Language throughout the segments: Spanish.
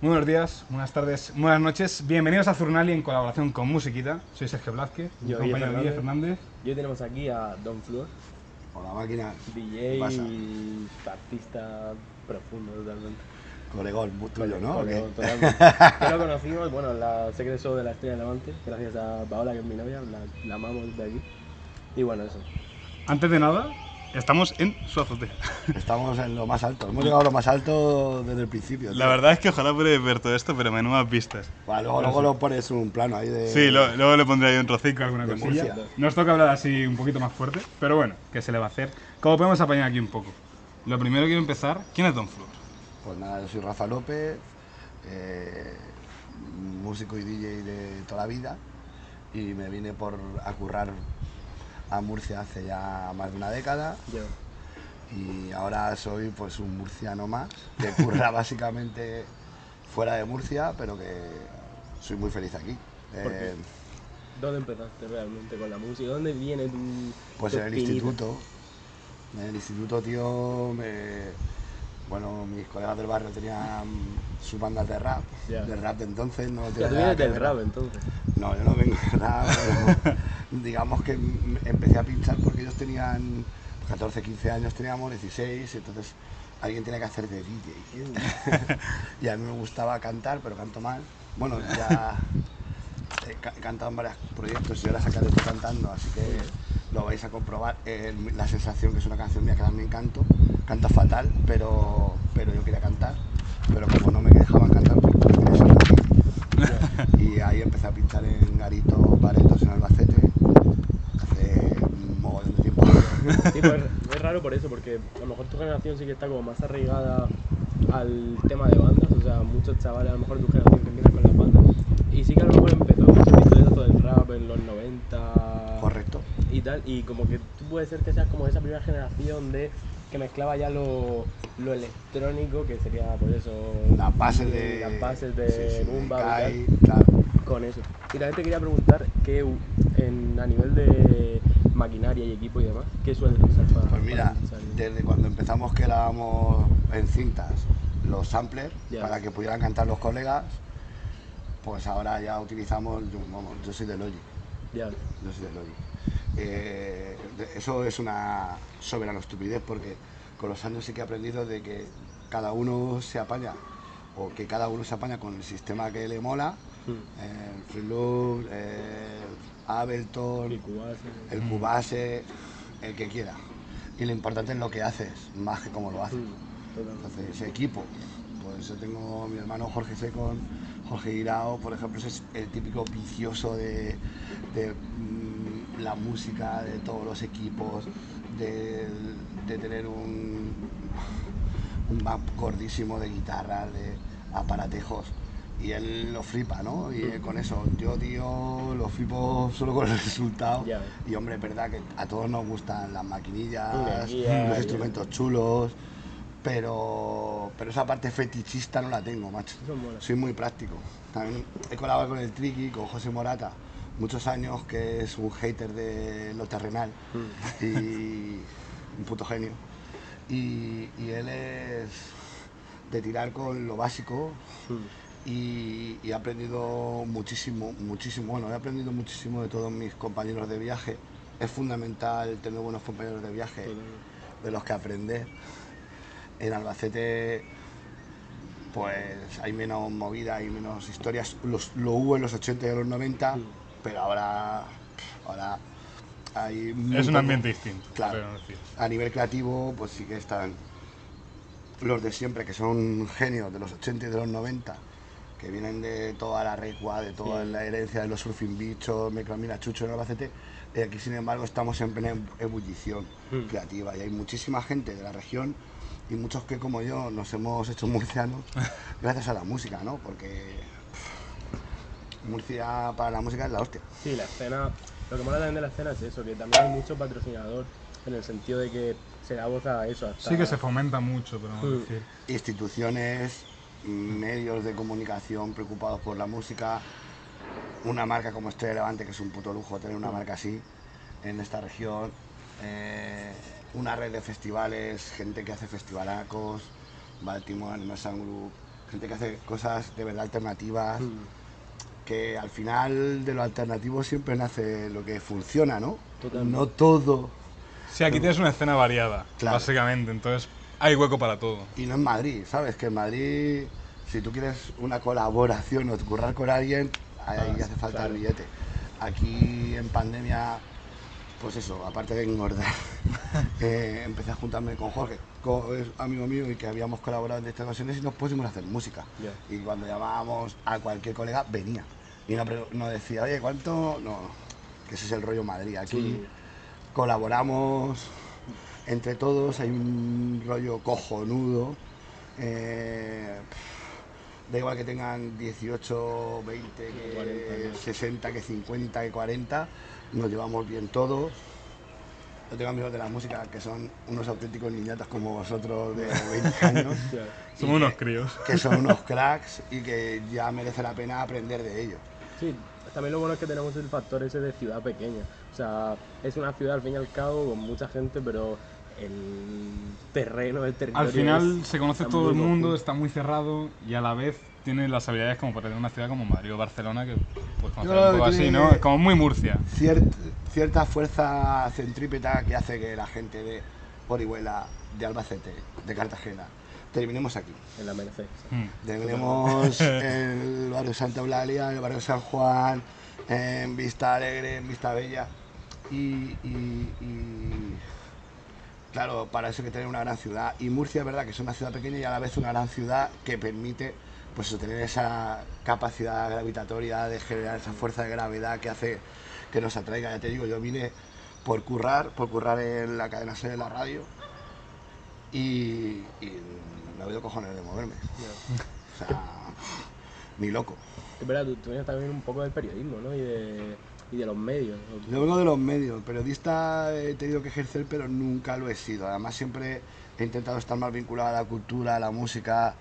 Muy buenos días, buenas tardes, buenas noches. Bienvenidos a Zurnali en colaboración con Musiquita. Soy Sergio Blázquez, mi Yo, compañero Guille Guille Fernández. Y hoy tenemos aquí a Don Flor, Con la máquina, DJ, Pasa. artista profundo totalmente. colegón, tuyo, ¿no? Colegón, totalmente. Que lo conocimos, bueno, la Secret Show de la Estrella de Levante, gracias a Paola, que es mi novia, la, la amamos de aquí. Y bueno, eso. Antes de nada, estamos en su azotea. Estamos en lo más alto, hemos llegado a lo más alto desde el principio. La verdad es que ojalá pudiera ver todo esto, pero menudas vistas. Vale, luego, luego lo pones un plano ahí de. Sí, lo- luego le pondré ahí un trocico, alguna De cosilla. Murcia. Nos toca hablar así un poquito más fuerte, pero bueno, ¿qué se le va a hacer? Como podemos apañar aquí un poco. Lo primero quiero empezar, ¿quién es Don Flor? Pues nada, yo soy Rafa López, eh, músico y DJ de toda la vida, y me vine por a currar a Murcia hace ya más de una década. Yo. y ahora soy pues un murciano más que curra básicamente fuera de Murcia pero que soy muy feliz aquí ¿Por qué? Eh, ¿Dónde empezaste realmente con la música? ¿Dónde viene tu. pues tu en el instituto en el instituto tío me bueno mis colegas del barrio tenían sus bandas de rap de rap de entonces no tú vienes del rap entonces. No, yo no vengo de rap, pero digamos que m- empecé a pinchar porque ellos tenían 14, 15 años, teníamos 16, entonces alguien tenía que hacer de DJ. y a mí me gustaba cantar, pero canto mal. Bueno, ya he, ca- he cantado en varios proyectos y ahora sacaré esto cantando, así que lo vais a comprobar. eh, la sensación que es una canción mía que también canto, canto fatal, pero, pero yo quería cantar. Pero como no me dejaban cantar, pues quería DJ. Y ahí empecé a pinchar en garitos, baretos en Albacete hace un mogollón de tiempo. Sí, pues es raro por eso, porque a lo mejor tu generación sí que está como más arraigada al tema de bandas, o sea, muchos chavales a lo mejor de tu generación que empiezan con las bandas, y sí que a lo mejor empezó mucho el pistoletazo del rap en los 90 Correcto. y tal, y como que tú puedes ser que seas como esa primera generación de que mezclaba ya lo, lo electrónico, que sería pues eso, Las bases de. las bases de sí, sí, Boom de Bap y tal Kai, claro. con eso. Y también te quería preguntar que en, a nivel de maquinaria y equipo y demás, ¿qué sueles usar para Pues mira, para desde cuando empezamos que grabamos en cintas los samplers para que pudieran cantar los colegas, pues ahora ya utilizamos, yo, vamos, yo soy de Logic. Ya, Yo soy de Logic. Eh, eso es una soberana estupidez porque con los años sí que he aprendido de que cada uno se apaña o que cada uno se apaña con el sistema que le mola, Mm. eh, el Free Loop, eh, Ableton, Cubase. el Cubase, el que quiera. Y lo importante es lo que haces, más que cómo lo haces. Mm. Entonces, ese equipo, pues yo tengo mi hermano Jorge Secon, Jorge Irao, por ejemplo, ese es el típico vicioso de, de, mm, la música, de todos los equipos, de, de tener un, un back gordísimo de guitarra, de aparatejos. Y él lo flipa, ¿no? Y con eso, yo, tío, lo flipo solo con el resultado. Y hombre, es verdad que a todos nos gustan las maquinillas, los instrumentos chulos, pero, pero esa parte fetichista no la tengo, macho. Soy muy práctico. También he colaborado con el Triki, con José Morata, muchos años, que es un hater de lo terrenal Mm. y un puto genio. Y, y él es de tirar con lo básico Mm. Y, y he aprendido muchísimo, muchísimo, bueno, he aprendido muchísimo de todos mis compañeros de viaje. Es fundamental tener buenos compañeros de viaje de los que aprender. En Albacete, pues hay menos movida, hay menos historias. Los- lo hubo en los 80 y en los 90, Mm. pero ahora, ahora hay Es un poco. ambiente distinto. Claro. A nivel creativo, pues sí que están los de siempre, que son genios de los 80 y de los 90, que vienen de toda la recua, de toda Sí. la herencia de los surfing bichos, Micromina Chucho en Albacete. Y aquí, sin embargo, estamos en plena ebullición Hmm. creativa y hay muchísima gente de la región y muchos que, como yo, nos hemos hecho murcianos gracias a la música, ¿no? Porque pff, Murcia para la música es la hostia. Sí, la escena, lo que mola también de la escena es eso, que también hay mucho patrocinador en el sentido de que se da voz a eso. Hasta, Sí que se fomenta mucho, pero no Mm. decir. instituciones, medios de comunicación preocupados por la música, una marca como Estrella Levante, que es un puto lujo tener una marca así en esta región, eh, una red de festivales, gente que hace festivalacos, Baltimore Animation Group, gente que hace cosas de verdad alternativas, Mm, que al final de lo alternativo siempre nace lo que funciona, ¿no? Totalmente. No todo. Sí, aquí tienes una escena variada, Claro. básicamente, entonces hay hueco para todo. Y no en Madrid, ¿sabes? Que en Madrid, si tú quieres una colaboración o currar con alguien, ahí Ah, hace falta claro. el billete. Aquí en pandemia, pues eso, aparte de engordar, eh, empecé a juntarme con Jorge, co- es amigo mío y que habíamos colaborado en estas ocasiones y nos pusimos a hacer música. Y cuando llamábamos a cualquier colega, venía. Y no, no decía, oye, ¿cuánto? No, que ese es el rollo Madrid. Aquí Sí. colaboramos entre todos, hay un rollo cojonudo. eh, da igual que tengan 18, 20, que 40, ¿no? 60, que 50, que 40, nos llevamos bien todos. Yo tengo amigos de la música que son unos auténticos niñatas como vosotros de 20 años, Somos unos críos. que son unos cracks y que ya merece la pena aprender de ellos. Sí, también lo bueno es que tenemos el factor ese de ciudad pequeña. Sea, es una ciudad al fin y al cabo con mucha gente, pero el terreno, el territorio. Al final es- se conoce todo el mundo, está muy cerrado y a la vez tiene las habilidades como para tener una ciudad como Madrid o Barcelona que pues conocer un poco así, ¿no? Como muy Murcia. Ciert- cierta fuerza centrípeta que hace que la gente de Orihuela, de Albacete, de Cartagena, terminemos aquí. En la Merced. Mm. Terminemos en el barrio Santa Eulalia, en el barrio San Juan, en Vista Alegre, en Vista Bella. Y, y- y, claro, para eso hay que tener una gran ciudad. Y Murcia es verdad que es una ciudad pequeña y a la vez una gran ciudad que permite pues eso, tener esa capacidad gravitatoria de generar esa fuerza de gravedad que hace que nos atraiga. Ya te digo, yo vine por currar, por currar en la cadena C de la radio y, y me ha habido cojones de moverme. O sea, ni loco. Es verdad, tú, tú vienes también un poco del periodismo, ¿no? Y de, y de los medios. Yo vengo de los medios, periodista he tenido que ejercer, pero nunca lo he sido. Además, siempre he intentado estar más vinculado a la cultura, a la música,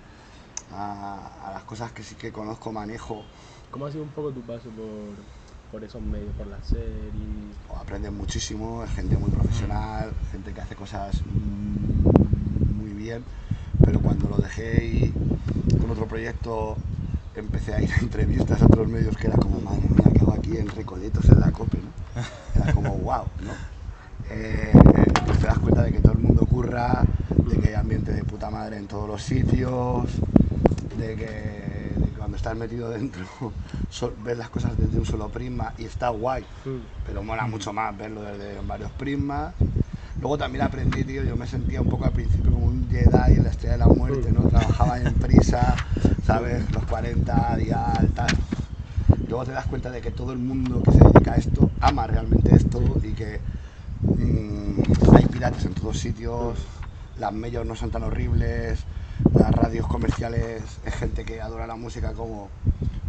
a, a las cosas que sí que conozco, manejo. ¿Cómo ha sido un poco tu paso por, por esos medios, por las series? O aprendes muchísimo, es gente muy profesional, gente que hace cosas muy bien, pero cuando lo dejé y con otro proyecto empecé a ir a entrevistas a otros medios que era como, madre mía, aquí en Recoletos en la COPE? ¿no? Era como, wow, ¿no? Eh, pues te das cuenta de que todo el mundo curra, de que hay ambiente de puta madre en todos los sitios, de que, de que cuando estás metido dentro so- ves las cosas desde un solo prisma y está guay Mm. pero mola mucho más verlo desde varios prismas. Luego también aprendí, tío, yo me sentía un poco al principio como un Jedi en la Estrella de la Muerte, ¿no? Trabajaba en prisa, ¿sabes? Los 40, dial, tal. Luego te das cuenta de que todo el mundo que se dedica a esto ama realmente esto y que mm, hay piratas en todos sitios, las medios no son tan horribles, las radios comerciales es gente que adora la música como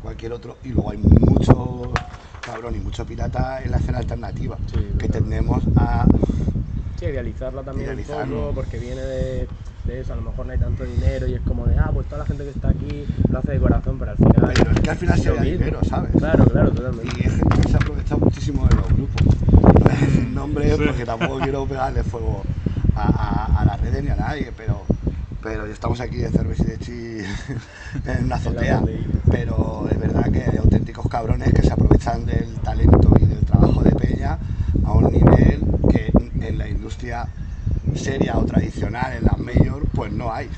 cualquier otro y luego hay mucho cabrón y mucho pirata en la escena alternativa Sí, que total. tendemos a Sí, idealizarla también Idealizarlo. un poco, porque viene de, de eso, a lo mejor no hay tanto dinero y es como de, ah, pues toda la gente que está aquí lo hace de corazón, pero al final... pero es que al final se da dinero sabes Claro, claro, totalmente. y es gente que se ha aprovechado muchísimo de los grupos no voy a decir nombres Sí. porque tampoco quiero pegarle fuego a, a, a las redes ni a nadie pero pero estamos aquí de cerveza y de chi en una azotea pero es verdad que hay auténticos cabrones que se aprovechan del talento y del trabajo de Peña a un nivel que en la industria seria o tradicional, en las mayor, pues no hay.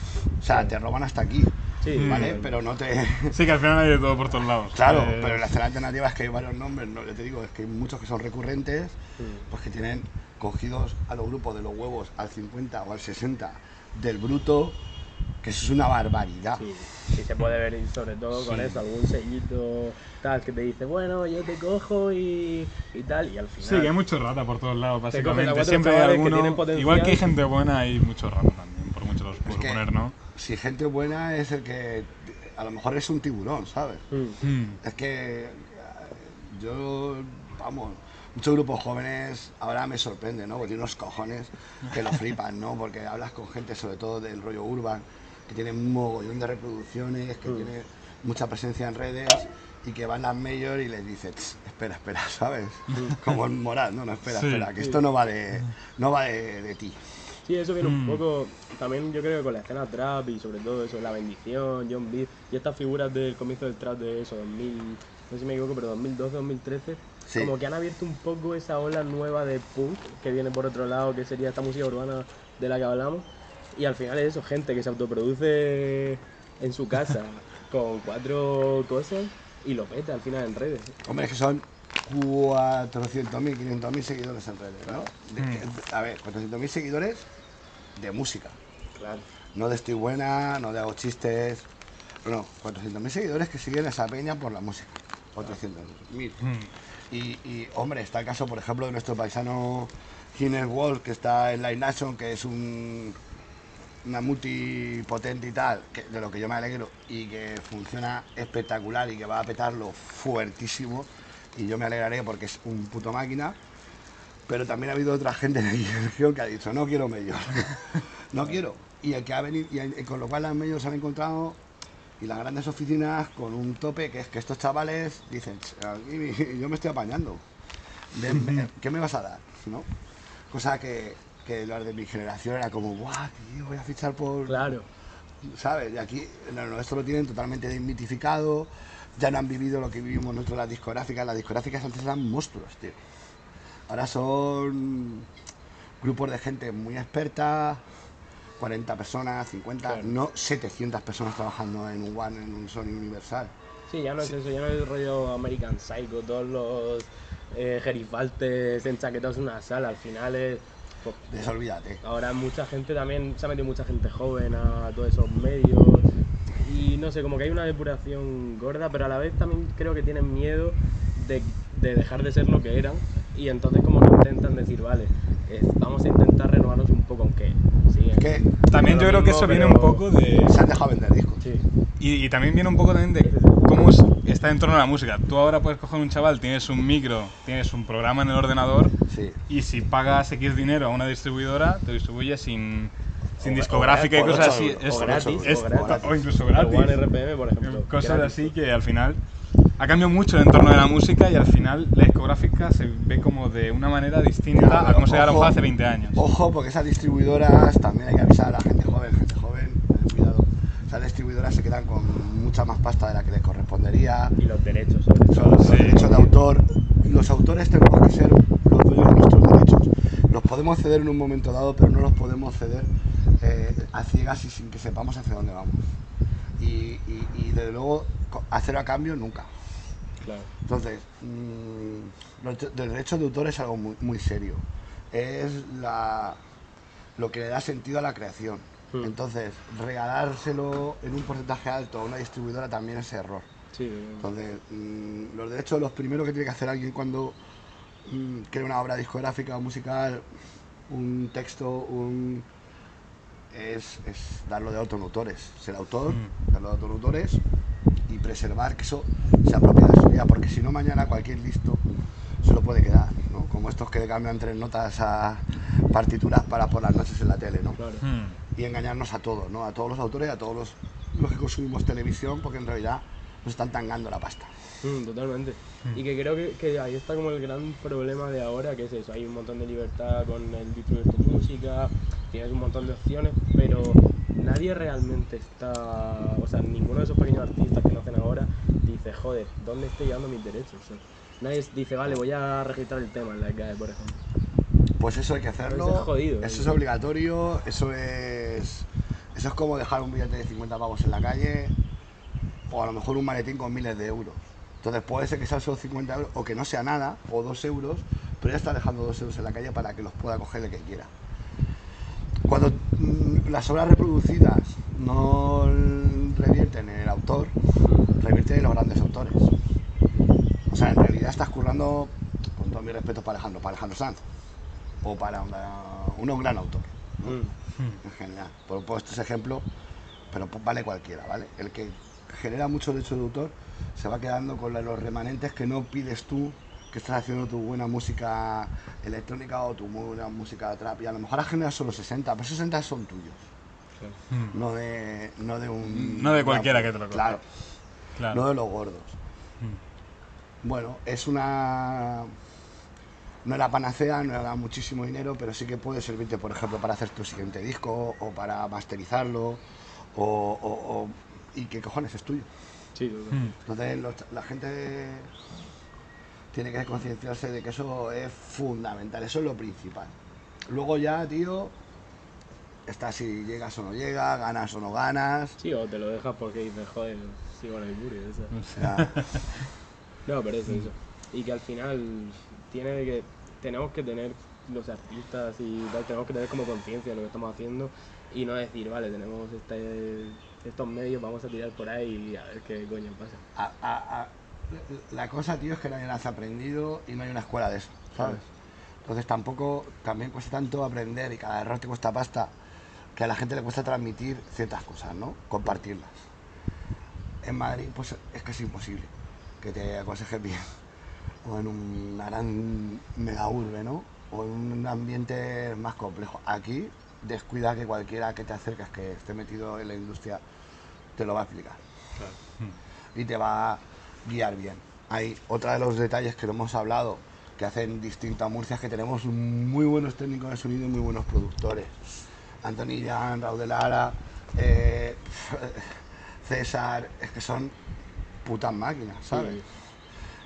O sea, te roban hasta aquí, Sí, ¿vale? sí. Pero no te... Sí, que al final hay de todo por todos lados. Claro, Eh, pero en la escena alternativa es que hay varios nombres, no yo te digo, es que hay muchos que son recurrentes, Sí. pues que tienen cogidos a los grupos de los huevos al 50 o al 60 del bruto, que eso es una barbaridad. Sí, sí se puede ver sobre todo con Sí. eso, algún sellito tal que te dice, bueno, yo te cojo y, y tal, y al final... Sí, que hay mucho rata por todos lados, básicamente. Siempre hay que alguno. potencial. Igual que hay gente buena, hay mucho rata también, por mucho los puedo que- poner, ¿no? Si gente buena es el que a lo mejor es un tiburón, ¿sabes? Mm. Es que yo, vamos, muchos grupos jóvenes ahora me sorprende, ¿no? Porque tiene unos cojones que lo flipan, ¿no? Porque hablas con gente, sobre todo del rollo urban, que tiene un mogollón de reproducciones, que Mm. tiene mucha presencia en redes y que van a mayor y les dice, "Tss, espera, espera, ¿sabes? Como en moral, no, no, espera, Sí. espera, que esto no va de, no va de, de ti. Sí, eso viene un Mm. poco, también yo creo que con la escena trap y sobre todo eso, La Bendición, John Beat y estas figuras del comienzo del trap de eso, 2000, no sé si me equivoco, pero 2012, 2013, Sí. como que han abierto un poco esa ola nueva de punk que viene por otro lado, que sería esta música urbana de la que hablamos. Y al final es eso, gente que se autoproduce en su casa con cuatro cosas y lo peta al final en redes. Hombre, es que son 400.000, 500.000 seguidores en redes, ¿no? De- Mm. A ver, 400.000 seguidores de música. Claro. No de estoy buena, no de hago chistes. No, 400.000 seguidores que siguen a esa peña por la música. 400.000. Mm. Y, y, hombre, está el caso, por ejemplo, de nuestro paisano Guinness World, que está en Live Nation, que es un, una multipotente y tal, que- de lo que yo me alegro, y que funciona espectacular y que va a petarlo fuertísimo. Y yo me alegraré porque es un puto máquina. Pero también ha habido otra gente de que ha dicho, no quiero medios. no quiero. Y el que ha venido, y con lo cual las medios se han encontrado y las grandes oficinas con un tope que es que estos chavales dicen, "Ch, aquí yo me estoy apañando. ¿Qué me vas a dar? ¿No? Cosa que, que los de mi generación era como, guau, tío, voy a fichar por... Claro. ¿Sabes? Y aquí lo nuestro lo tienen totalmente desmitificado, ya no han vivido lo que vivimos nosotros las discográficas. Las discográficas antes eran monstruos, tío. Ahora son grupos de gente muy experta, 40 personas, 50, Claro. no 700 personas trabajando en un One, en un Sony Universal. Sí, ya no es eso, ya no es el rollo American Psycho, todos los eh, gerifaltes en chaquetas en una sala, al final es... pues, De eso olvídate. ahora mucha gente también, se ha metido mucha gente joven a todos esos medios y no sé, como que hay una depuración gorda, pero a la vez también creo que tienen miedo de, de dejar de ser lo que eran y entonces como que intentan decir, vale, eh, vamos a intentar renovarnos un poco, aunque sí. Es que También yo creo que eso viene un poco de... se han dejado vender discos. Sí, Y, y también viene un poco también de cómo es- está en torno a la música. Tú ahora puedes coger un chaval, tienes un micro, tienes un programa en el ordenador Sí. y si pagas X dinero a una distribuidora, te distribuye sin, sin O- discográfica o y cosas así. Es- o gratis, es- o gratis. o incluso gratis. RPM, por ejemplo. Cosas gratis. así que al final ha cambiado mucho el entorno de la música y al final la discográfica se ve como de una manera distinta Ya, a cómo se ojo. hace 20 años. Ojo, porque esas distribuidoras también hay que avisar a la gente joven, gente joven, eh, Esas distribuidoras se quedan con mucha más pasta de la que les correspondería. Y los derechos, sobre Son todo. los Sí. derechos de autor. Los autores tenemos que ser los dueños de nuestros derechos. Los podemos ceder en un momento dado, pero no los podemos ceder eh, a ciegas y sin que sepamos hacia dónde vamos. Y, y- y, desde luego, hacer a cambio nunca. Claro. Entonces, mm, los de- los derechos de autor es algo muy, muy serio. Es la, lo que le da sentido a la creación. Hmm. Entonces, regalárselo en un porcentaje alto a una distribuidora también es error. Sí, Entonces, mm, los derechos, los primeros que tiene que hacer alguien cuando mm, crea una obra discográfica o musical, un texto, un es, es darlo de autoautores, ser autor, Mm. darlo de autoautores y preservar que eso sea propiedad suya, porque si no mañana cualquier listo se lo puede quedar, ¿no? Como estos que le cambian tres notas a partituras para por las noches en la tele, ¿no? claro. Hmm. Y engañarnos a todos, ¿no? A todos los autores, a todos los, los que consumimos televisión, porque en realidad nos están tangando la pasta. Mm, totalmente. Y que creo que, que ahí está como el gran problema de ahora, que es eso, hay un montón de libertad con el distribuir tu música, tienes un montón de opciones, pero nadie realmente está, o sea, ninguno de esos pequeños artistas que nacen ahora dice, joder, ¿dónde estoy llevando mis derechos? O sea, nadie dice, vale, voy a registrar el tema en la CAE, por ejemplo. Pues eso hay que hacerlo. Eso es jodido, Eso ¿eh? es obligatorio. Eso es. Eso es como dejar un billete de 50 pavos en la calle. O a lo mejor un maletín con miles de euros. Entonces puede ser que sean solo 50 euros o que no sea nada, o 2 euros, pero ya está dejando 2 euros en la calle para que los pueda coger el que quiera. Cuando mm, las obras reproducidas no revierten en el autor, revierten en los grandes autores. O sea, en realidad estás currando, con todo mi respeto para Alejandro, para Alejandro Sanz, o para una- un gran autor, ¿no? Mm, en general. Por he puesto ese ejemplo, pero vale cualquiera, ¿vale? El que genera mucho derecho de autor se va quedando con los remanentes que no pides tú, que estás haciendo tu buena música electrónica o tu buena música trap, y a lo mejor has generado solo 60, pero esos 60 son tuyos. Hmm. no de, no de un... No de cualquiera que te lo. Claro, Claro. no de los gordos. Hmm. Bueno, es una No es la panacea, no da muchísimo dinero, pero sí que puede servirte, por ejemplo, para hacer tu siguiente disco o para masterizarlo o, o- o- y qué cojones es tuyo. Sí. Mm. Entonces los- la gente tiene que concienciarse de que eso es fundamental, eso es lo principal. Luego ya, tío, está si llegas o no llegas, ganas o no ganas. Sí, o te lo dejas porque dices, joder, sigo en el muro, esa. O sea, No, pero es eso. Y que al final tiene que tenemos que tener los artistas y tal, tenemos que tener como conciencia de lo que estamos haciendo y no decir, vale, tenemos este, estos medios, vamos a tirar por ahí y a ver qué coño pasa. a- a- a- la cosa, tío, es que nadie las ha aprendido y no hay una escuela de eso, ¿sabes? Entonces tampoco, también cuesta tanto aprender y cada error te cuesta pasta, que a la gente le cuesta transmitir ciertas cosas, ¿no? Compartirlas. En Madrid, pues es casi imposible que te aconsejes bien. O en una gran mega urbe, ¿no? O en un ambiente más complejo. Aquí, descuida que cualquiera que te acerques que esté metido en la industria te lo va a explicar y te va a guiar bien. Hay otra de los detalles que no hemos hablado que hacen distinto a Murcia es que tenemos muy buenos técnicos de sonido y muy buenos productores. Anthony Jan, Raúl de Lara, eh, César, es que son putas máquinas, ¿sabes?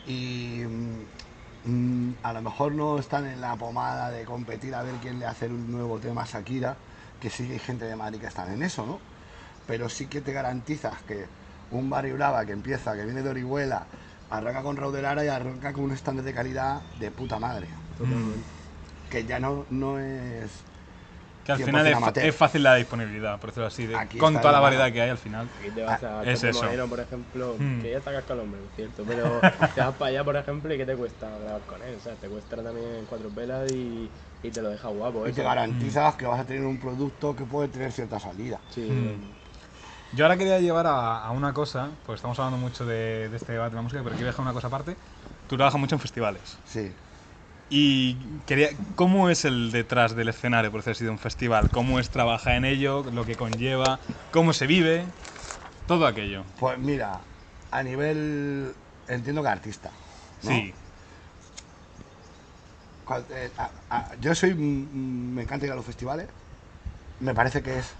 Y mm, mm, a lo mejor no están en la pomada de competir a ver quién le hace un nuevo tema a Shakira, que sí que hay gente de Madrid que están en eso, ¿no? Pero sí que te garantizas que un Barry Brava que empieza, que viene de Orihuela, arranca con Raúl de Lara y arranca con un estándar de calidad de puta madre. Totalmente. Que ya no, no es... Que al 100% final es, fácil la disponibilidad, por decirlo así. de- con toda la variedad que hay al final. Aquí te vas a es eso. Moreno, por ejemplo, Mm. que ya está el hombre, es cierto, pero te vas para allá, por ejemplo, y ¿qué te cuesta grabar con él? O sea, te cuesta también cuatro pelas y, y te lo deja guapo. Y eso. te garantizas que vas a tener un producto que puede tener cierta salida. Sí, Mm. Yo ahora quería llevar a, a una cosa, porque estamos hablando mucho de, de este debate de la música, pero quiero dejar una cosa aparte. Tú trabajas mucho en festivales. Sí. Y quería, ¿cómo es el detrás del escenario, por decirlo así, de un festival? ¿Cómo es trabajar en ello? ¿Lo que conlleva? ¿Cómo se vive? Todo aquello. Pues mira, a nivel... Entiendo que artista. ¿no? Sí. Eh, a- a- yo soy, mm, me encanta ir a los festivales. Me parece que es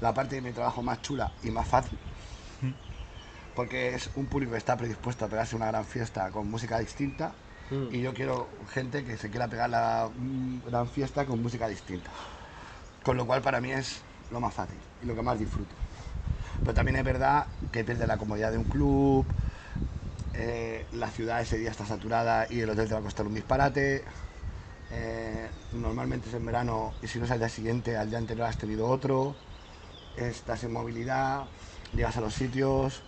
la parte de mi trabajo más chula y más fácil. Porque es un público que está predispuesto a pegarse una gran fiesta con música distinta. Mm. Y yo quiero gente que se quiera pegar la gran fiesta con música distinta. Con lo cual para mí es lo más fácil y lo que más disfruto. Pero también es verdad que pierde la comodidad de un club, eh, la ciudad ese día está saturada y el hotel te va a costar un disparate. eh, normalmente es en verano y si no es al día siguiente, al día anterior has tenido otro. Estás en movilidad, llegas a los sitios,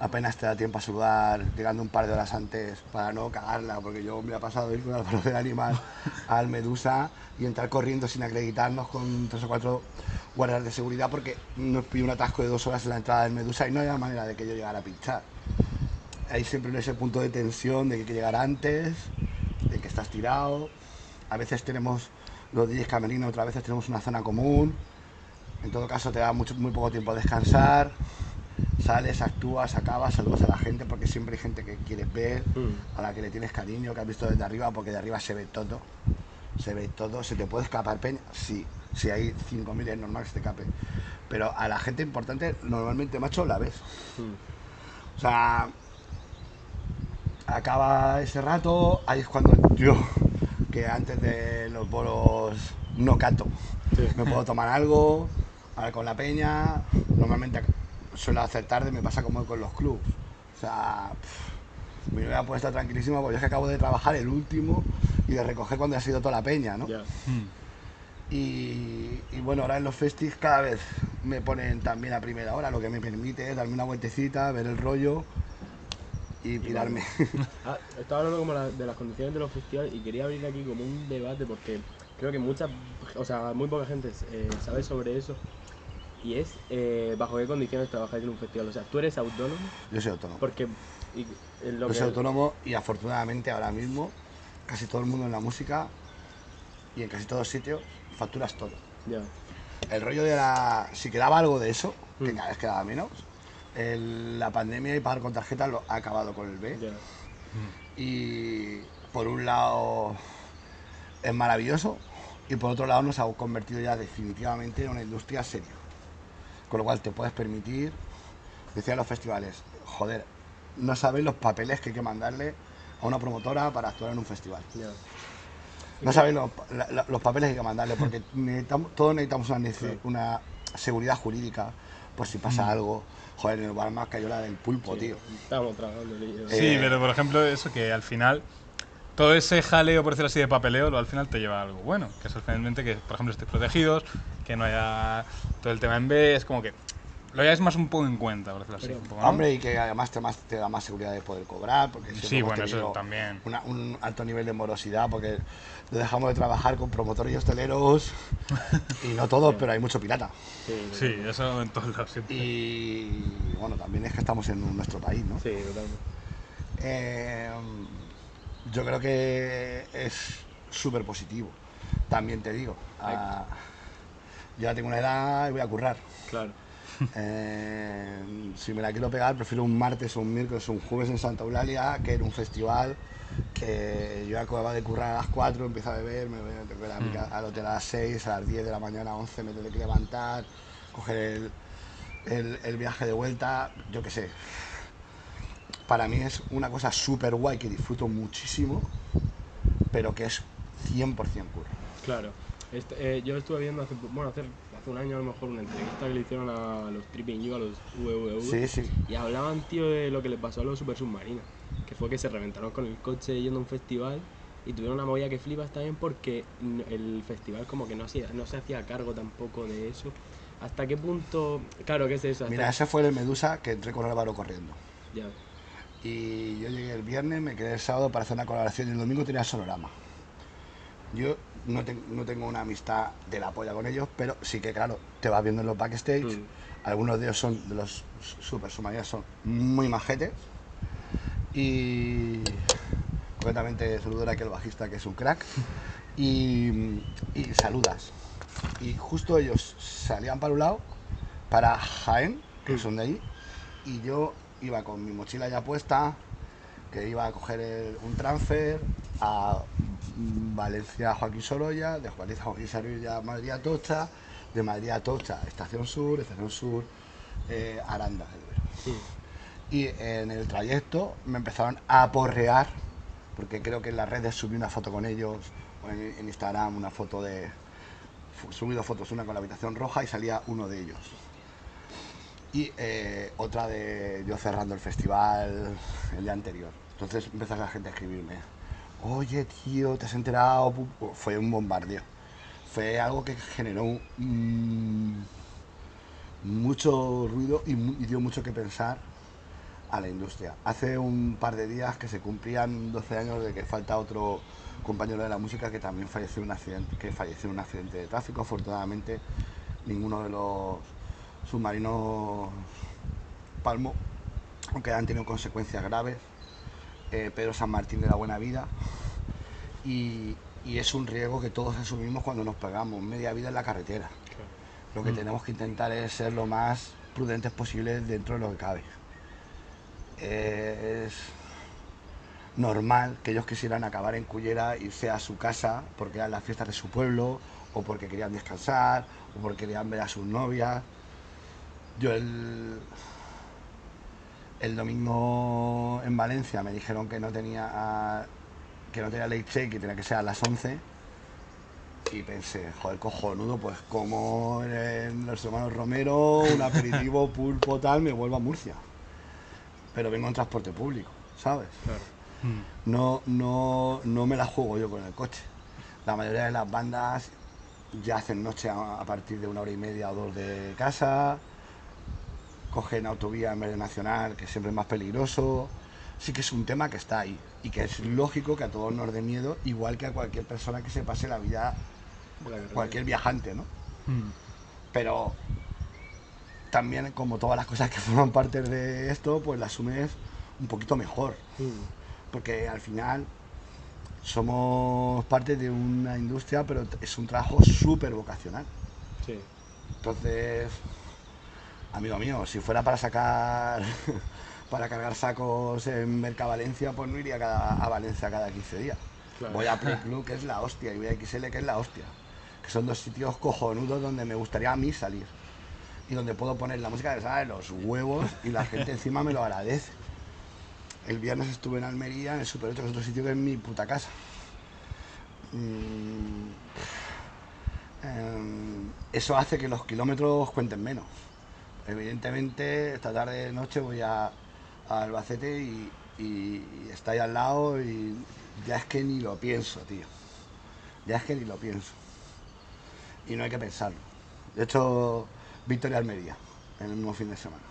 apenas te da tiempo a sudar, llegando un par de horas antes para no cagarla, porque yo me ha pasado ir con el valor del animal al Medusa y entrar corriendo sin acreditarnos con tres o cuatro guardias de seguridad porque nos pidió un atasco de dos horas en la entrada del Medusa y no había manera de que yo llegara a pinchar. Hay siempre ese punto de tensión de que hay que llegar antes, de que estás tirado. A veces tenemos los DJs camerinos, otras veces tenemos una zona común. En todo caso te da mucho, muy poco tiempo a descansar. Sales, actúas, acabas, saludas a la gente porque siempre hay gente que quieres ver, Mm. a la que le tienes cariño, que has visto desde arriba, porque de arriba se ve todo. Se ve todo, se te puede escapar peña. Sí, si hay 5.000 es normal que se te escape. Pero a la gente importante normalmente, macho, la ves. Mm. O sea, acaba ese rato, ahí es cuando yo, que antes de los bolos no canto, Sí. me puedo tomar algo, hablar con la peña, normalmente suelo hacer tarde, me pasa como con los clubs. O sea, pff, mi novia puede estar tranquilísima porque yo es que acabo de trabajar el último y de recoger cuando ha sido toda la peña, ¿no? Ya. Mm. Y, y bueno, ahora en los festis cada vez me ponen también a primera hora, lo que me permite es darme una vueltecita, ver el rollo y pirarme. Ah, estaba hablando como de las condiciones de los festivales y quería abrir aquí como un debate porque creo que muchas, o sea, muy poca gente eh, sabe sobre eso y es eh, bajo qué condiciones trabajáis en un festival. O sea, tú eres autónomo Yo soy autónomo. porque y, lo Yo que soy autónomo y afortunadamente ahora mismo casi todo el mundo en la música y en casi todos sitios facturas todo. ya. El rollo de la... Si quedaba algo de eso, que Mm. cada vez quedaba menos, el- la pandemia y pagar con tarjeta lo ha acabado con el B. Ya. Y por un lado es maravilloso y por otro lado nos ha convertido ya definitivamente en una industria seria. Con lo cual te puedes permitir, decía los festivales, joder, no sabes los papeles que hay que mandarle a una promotora para actuar en un festival. No sabéis los, la- los papeles que hay que mandarle, porque necesitamos, todos necesitamos una, una seguridad jurídica por si pasa algo. Joder, en el bar más cayó la del pulpo, tío. Lío. Sí, Eh, pero por ejemplo, eso que al final. Todo ese jaleo, por decirlo así, de papeleo, lo al final te lleva a algo bueno. Que es finalmente que, por ejemplo, estéis protegidos, que no haya todo el tema en B. Es como que lo hayáis más un poco en cuenta, por decirlo así. Pero, un poco, ¿no? Hombre, y que además te, más, te da más seguridad de poder cobrar, porque Sí, bueno, eso también. una- un alto nivel de morosidad, porque lo dejamos de trabajar con promotores y hosteleros, y no todos, pero hay mucho pirata. Sí, Sí, eso en todos lados siempre. Y bueno, también es que estamos en nuestro país, ¿no? Sí, totalmente. Eh, yo creo que es súper positivo. También te digo, ah, yo ya tengo una edad y voy a currar. Claro. Eh, si me la quiero pegar, prefiero un martes o un miércoles o un jueves en Santa Eulalia que en un festival que yo acababa de currar a las 4, empiezo a beber, me voy a a mi Mm. ca- al hotel a las 6, a las 10 de la mañana, 11 me tengo que levantar, coger el, el- el viaje de vuelta, yo qué sé. Para mí es una cosa súper guay que disfruto muchísimo, pero que es 100% curro. Claro. Este, eh, yo estuve viendo hace, bueno, hace, hace un año a lo mejor una entrevista que le hicieron a los Tripping You, a los VVV. Sí, sí. Y hablaban, tío, de lo que les pasó a los super submarinos. Que fue que se reventaron con el coche yendo a un festival y tuvieron una movida que flipas también porque el festival como que no, hacía, no se hacía cargo tampoco de eso. ¿Hasta qué punto? Claro, ¿qué es eso? Hasta- Mira, ese fue el Medusa que entré con Álvaro corriendo. Ya. Y yo llegué el viernes, me quedé el sábado para hacer una colaboración y el domingo tenía sonorama. Yo no, no tengo una amistad de la polla con ellos, pero sí que, claro, te vas viendo en los backstage. Mm. Algunos de ellos son, de los super submarinos, son muy majetes. Y concretamente saludo aquí el bajista, que es un crack. Y, y saludas. Y justo ellos salían para un lado, para Jaén, que Mm. son de ahí, y yo iba con mi mochila ya puesta, que iba a coger el- un transfer a Valencia Joaquín Sorolla, de Valencia Joaquín Sorolla a Madrid Atocha, de Madrid Atocha Estación Sur, Estación Sur eh, Aranda. del Duero. Y en el trayecto me empezaron a aporrear, porque creo que en las redes subí una foto con ellos, o en, en Instagram una foto de... dos fotos, una con la habitación roja y salía uno de ellos. Y eh, otra de yo cerrando el festival el día anterior. Entonces empezó la gente a escribirme, oye tío, ¿te has enterado? Pu- pu-". Fue un bombardeo. Fue algo que generó un- mucho ruido y, y dio mucho que pensar a la industria. Hace un par de días que se cumplían 12 años de que falta otro compañero de la música que también falleció en un accidente, que falleció en un accidente de tráfico. Afortunadamente, ninguno de los submarinos palmo, aunque han tenido consecuencias graves. Eh, Pedro San Martín de la Buena Vida. Y, y es un riesgo que todos asumimos cuando nos pegamos media vida en la carretera. Lo que Mm. tenemos que intentar es ser lo más prudentes posible dentro de lo que cabe. Eh, es normal que ellos quisieran acabar en Cullera, irse a su casa porque eran las fiestas de su pueblo, o porque querían descansar, o porque querían ver a sus novias. Yo el, el domingo en Valencia me dijeron que no tenía que no tenía late shake, que tenía que ser a las 11 y pensé, joder, cojonudo, pues como en los hermanos Romero, un aperitivo pulpo tal, me vuelvo a Murcia. Pero vengo en transporte público, ¿sabes? Claro. Mm. No, no, no me la juego yo con el coche. La mayoría de las bandas ya hacen noche a, a partir de una hora y media o dos de casa, cogen autovía en vez de nacional, que siempre es más peligroso. Sí que es un tema que está ahí y que es lógico que a todos nos dé miedo, igual que a cualquier persona que se pase la vida, cualquier viajante, ¿no? Mm. pero también como todas las cosas que forman parte de esto, pues las asumes un poquito mejor, Mm. porque al final somos parte de una industria, pero es un trabajo súper vocacional. Sí. Entonces, amigo mío, si fuera para sacar, para cargar sacos en Mercavalencia, pues no iría cada- a Valencia cada 15 días. Claro. Voy a Play Club, que es la hostia, y voy a XL, que es la hostia. Que son dos sitios cojonudos donde me gustaría a mí salir. Y donde puedo poner la música que sale de los huevos y la gente encima me lo agradece. El viernes estuve en Almería, en el Super 8, que es otro sitio que es mi puta casa. Mm, em, eso hace que los kilómetros cuenten menos. Evidentemente, esta tarde noche voy a, a Albacete y, y- y está ahí al lado y ya es que ni lo pienso, tío. Ya es que ni lo pienso. Y no hay que pensarlo. De hecho, Victoria Almería, en el mismo fin de semana.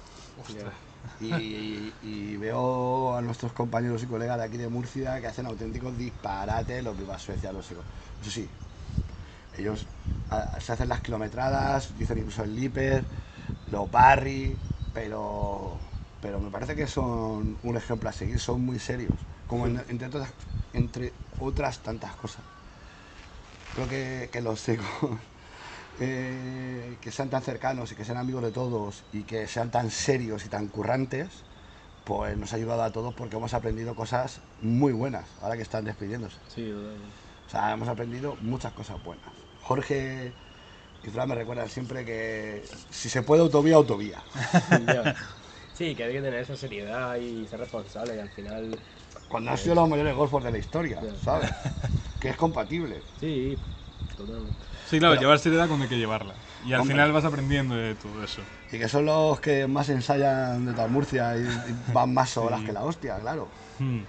Y, y veo a nuestros compañeros y colegas de aquí de Murcia que hacen auténticos disparates, los viva Suecia, los. Eso sí, ellos ah, se hacen las kilometradas, dicen incluso el Liper, los Barry, pero, pero me parece que son un ejemplo a seguir, son muy serios, como en- entre, otras, entre otras tantas cosas. Creo que, que los secos, eh, que sean tan cercanos y que sean amigos de todos y que sean tan serios y tan currantes, pues nos ha ayudado a todos porque hemos aprendido cosas muy buenas ahora que están despidiéndose. Sí, totalmente. O sea, hemos aprendido muchas cosas buenas. Jorge y Fran me recuerdan siempre que si se puede autovía, autovía. Sí, que hay que tener esa seriedad y ser responsable, y al final. Cuando han sido los mayores golfos de la historia. ¿sabes? Que es compatible. Sí, totalmente. Sí, claro, Pero- llevar seriedad cuando hay que llevarla. Y al Hombre. final vas aprendiendo de todo eso. Y que son los que más ensayan de toda Murcia y, y van más horas Sí. que la hostia, claro. Hmm.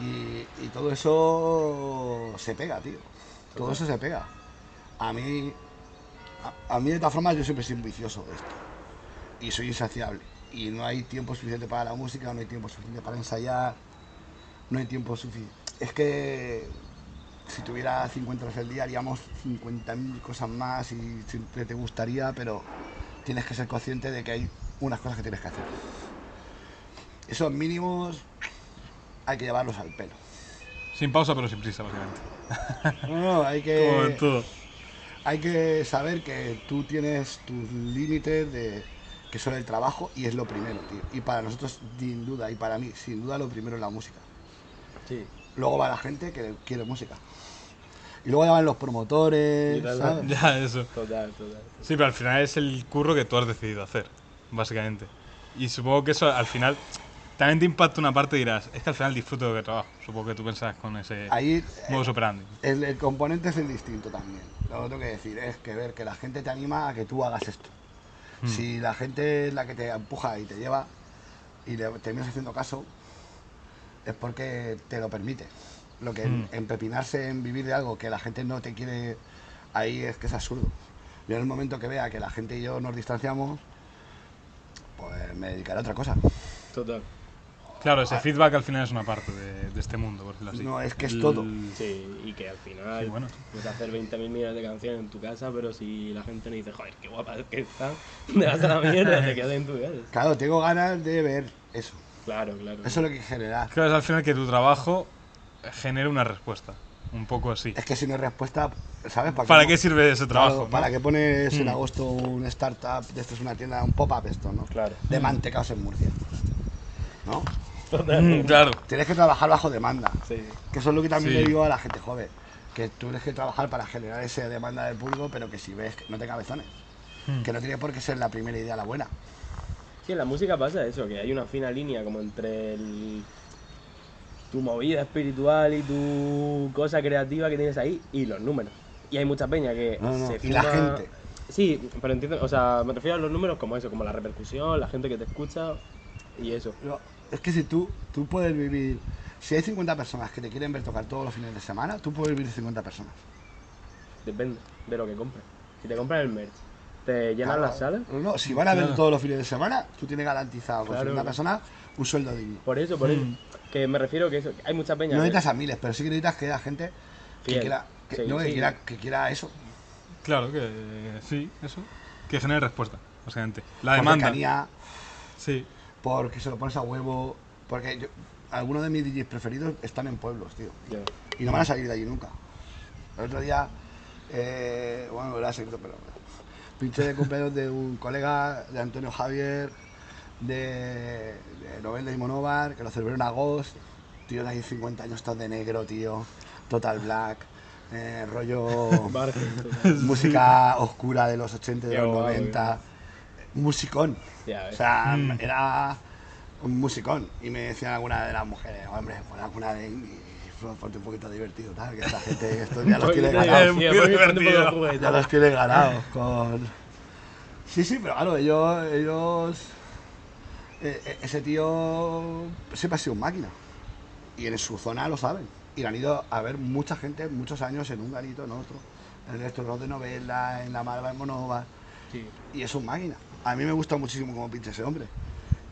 Y, y todo eso se pega, tío. Todo eso se pega. A mí, a, a mí de todas formas, yo siempre soy vicioso de esto. Y soy insaciable. Y no hay tiempo suficiente para la música, no hay tiempo suficiente para ensayar, no hay tiempo suficiente. Es que si tuviera 50 horas al día haríamos 50.000 cosas más y siempre te gustaría, pero tienes que ser consciente de que hay unas cosas que tienes que hacer. Esos mínimos hay que llevarlos al pelo. Sin pausa, pero sin prisa, básicamente. No, no, hay Como en que, todo. Hay que saber que tú tienes tus límites de que son el trabajo y es lo primero, tío. Y para nosotros, sin duda, y para mí, sin duda, lo primero es la música. Sí. Luego va la gente que quiere música. Y luego ya van los promotores. ¿sabes? Ya, eso. Total, total. Sí, pero al final es el curro que tú has decidido hacer, básicamente. Y supongo que eso al final también te impacta una parte y dirás, es que al final disfruto de lo que trabajo. Supongo que tú pensás con ese Ahí eh, modus operandi. el, el componente es el distinto también. Lo que tengo que decir es que ver que la gente te anima a que tú hagas esto. Hmm. Si la gente es la que te empuja y te lleva y le terminas haciendo caso, es porque te lo permite. Lo que Mm. empepinarse en vivir de algo que la gente no te quiere, ahí es que es absurdo. Yo en el momento que vea que la gente y yo nos distanciamos, pues me dedicaré a otra cosa. Total. Claro, ese feedback al final es una parte de, de este mundo, por decirlo así. No, es que es todo. Sí, y que al final Sí, bueno. puedes hacer 20.000 millones de canciones en tu casa, pero si la gente no dice, joder, qué guapa es que está, te vas a la mierda, te quedas en tu casa. Claro, tengo ganas de ver eso. Claro, claro. Eso es lo que generar. Claro, es al final que tu trabajo genere una respuesta. Un poco así. Es que si no hay respuesta, ¿sabes? ¿Para qué sirve ese Claro, trabajo? no? ¿Para qué pones en Mm. agosto un startup, de esto es una tienda, un pop-up esto, ¿no? Claro. De mantecaos en Murcia. ¿No? Mm, claro. Tienes que trabajar bajo demanda. Sí. Que eso es lo que también Sí. le digo a la gente joven. Que tú tienes que trabajar para generar esa demanda del público, pero que si ves no te cabezones. Mm. Que no tiene por qué ser la primera idea la buena. Sí, en la música pasa eso, que hay una fina línea como entre el- tu movida espiritual y tu cosa creativa que tienes ahí y los números. Y hay mucha peña que No, no, se y la fuma- gente. Sí, pero entiendo, o sea, me refiero a los números como eso, como la repercusión, la gente que te escucha y eso. No, es que si tú, tú puedes vivir. Si hay 50 personas que te quieren ver tocar todos los fines de semana, tú puedes vivir 50 personas. Depende de lo que compres. Si te compras el merch, ¿te llenan Claro. las salas? No, si van a ver Claro. todos los fines de semana, tú tienes garantizado con Claro. 50 personas un sueldo digno. Por eso, por eso. Mm. Que me refiero que eso, que hay mucha peña. No necesitas a miles, pero sí que necesitas que haya gente que quiera, que, Sí, no, que sí. quiera, que quiera eso. Claro, que sí, eso. Que genere respuesta, básicamente. La por demanda. cercanía, Sí. Porque se lo pones a huevo. Porque yo- algunos de mis DJs preferidos están en pueblos, tío. Y no van a salir de allí nunca. El otro día, eh, bueno, era secreto, pero pinché de cumpleaños de un colega, de Antonio Javier, de, de Nobel de Imonovar, que lo celebró en agosto. Tío de ahí 50 años, todos de negro, tío. Total Black, eh, rollo música oscura de los 80 y de Qué los guapo, 90, musicón. Ya O sea, Mm. era un musicón. Y me decían alguna de las mujeres, hombre, pon alguna de indie, ponte un poquito divertido, tal, que esta gente esto ya los tiene ganados. Ya los tiene ganados con... Sí, sí, pero claro, ellos... ellos eh, eh, ese tío siempre ha sido un máquina. Y en su zona lo saben. Y le han ido a ver mucha gente, muchos años en un garito, en otro. En el restaurante de novela, en la Malva, en Monova. Sí. Y es un máquina. A mí me gusta muchísimo cómo pincha ese hombre.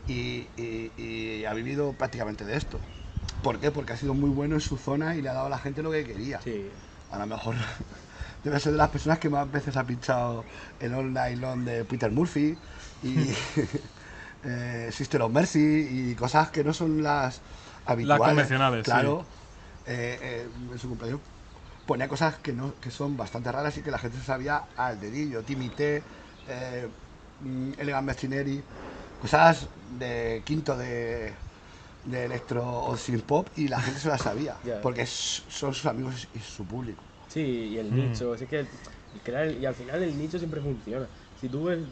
Y, y- y ha vivido prácticamente de esto. ¿Por qué? Porque ha sido muy bueno en su zona y le ha dado a la gente lo que quería. Sí. A lo mejor debe ser de las personas que más veces ha pinchado el Online Long de Peter Murphy y eh, Sister of Mercy y cosas que no son las habituales. convencionales, Claro. Eh, eh, en su cumpleaños ponía cosas que, no, que son bastante raras y que la gente sabía al dedillo. Timmy T, eh, Elegant Mestineri, cosas de quinto de, de electro o synth pop y la gente se las sabía. Porque es- son sus amigos y su público. Sí, y el Mm. nicho, es que el crear, y al final el nicho siempre funciona. Si tú ves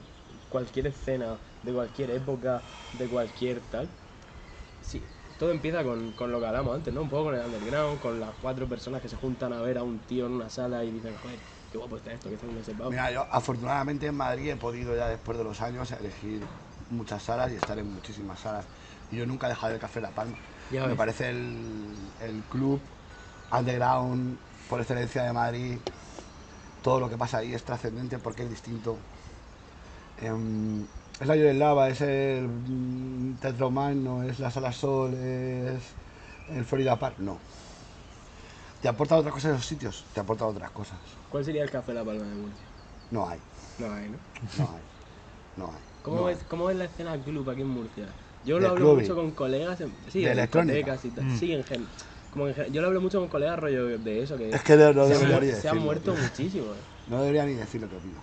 cualquier escena de cualquier época, de cualquier tal, sí, todo empieza con, con lo que hablamos antes, ¿no? Un poco con el underground, con las cuatro personas que se juntan a ver a un tío en una sala y dicen, joder, qué guapo está esto, que está haciendo ese pavo. Mira, yo afortunadamente en Madrid he podido ya después de los años elegir muchas salas y estar en muchísimas salas. Y yo nunca he dejado el Café La Palma. Ya Me ves. parece el, el club underground por excelencia de Madrid. Todo lo que pasa ahí es trascendente porque es distinto. Em, es la Lava, es el mm, Teatro Magno, es la Sala Sol, es el Florida Park. No. ¿Te aporta otras cosas esos sitios? Te aporta otras cosas. ¿Cuál sería el café La Palma de Murcia? No hay. No hay, ¿no? No hay. No hay. ¿Cómo, no ves, hay. ¿Cómo ves la escena club aquí en Murcia? Yo ¿De lo hablo clubbing? mucho con colegas, en, sí, ¿De en discotecas y tal. Mm. Sí, en gen, como en gen- yo lo hablo mucho con colegas rollo de eso, que Es que no, no se, han, debería ni se han muerto tío. muchísimo. eh. No debería ni decir lo que opino.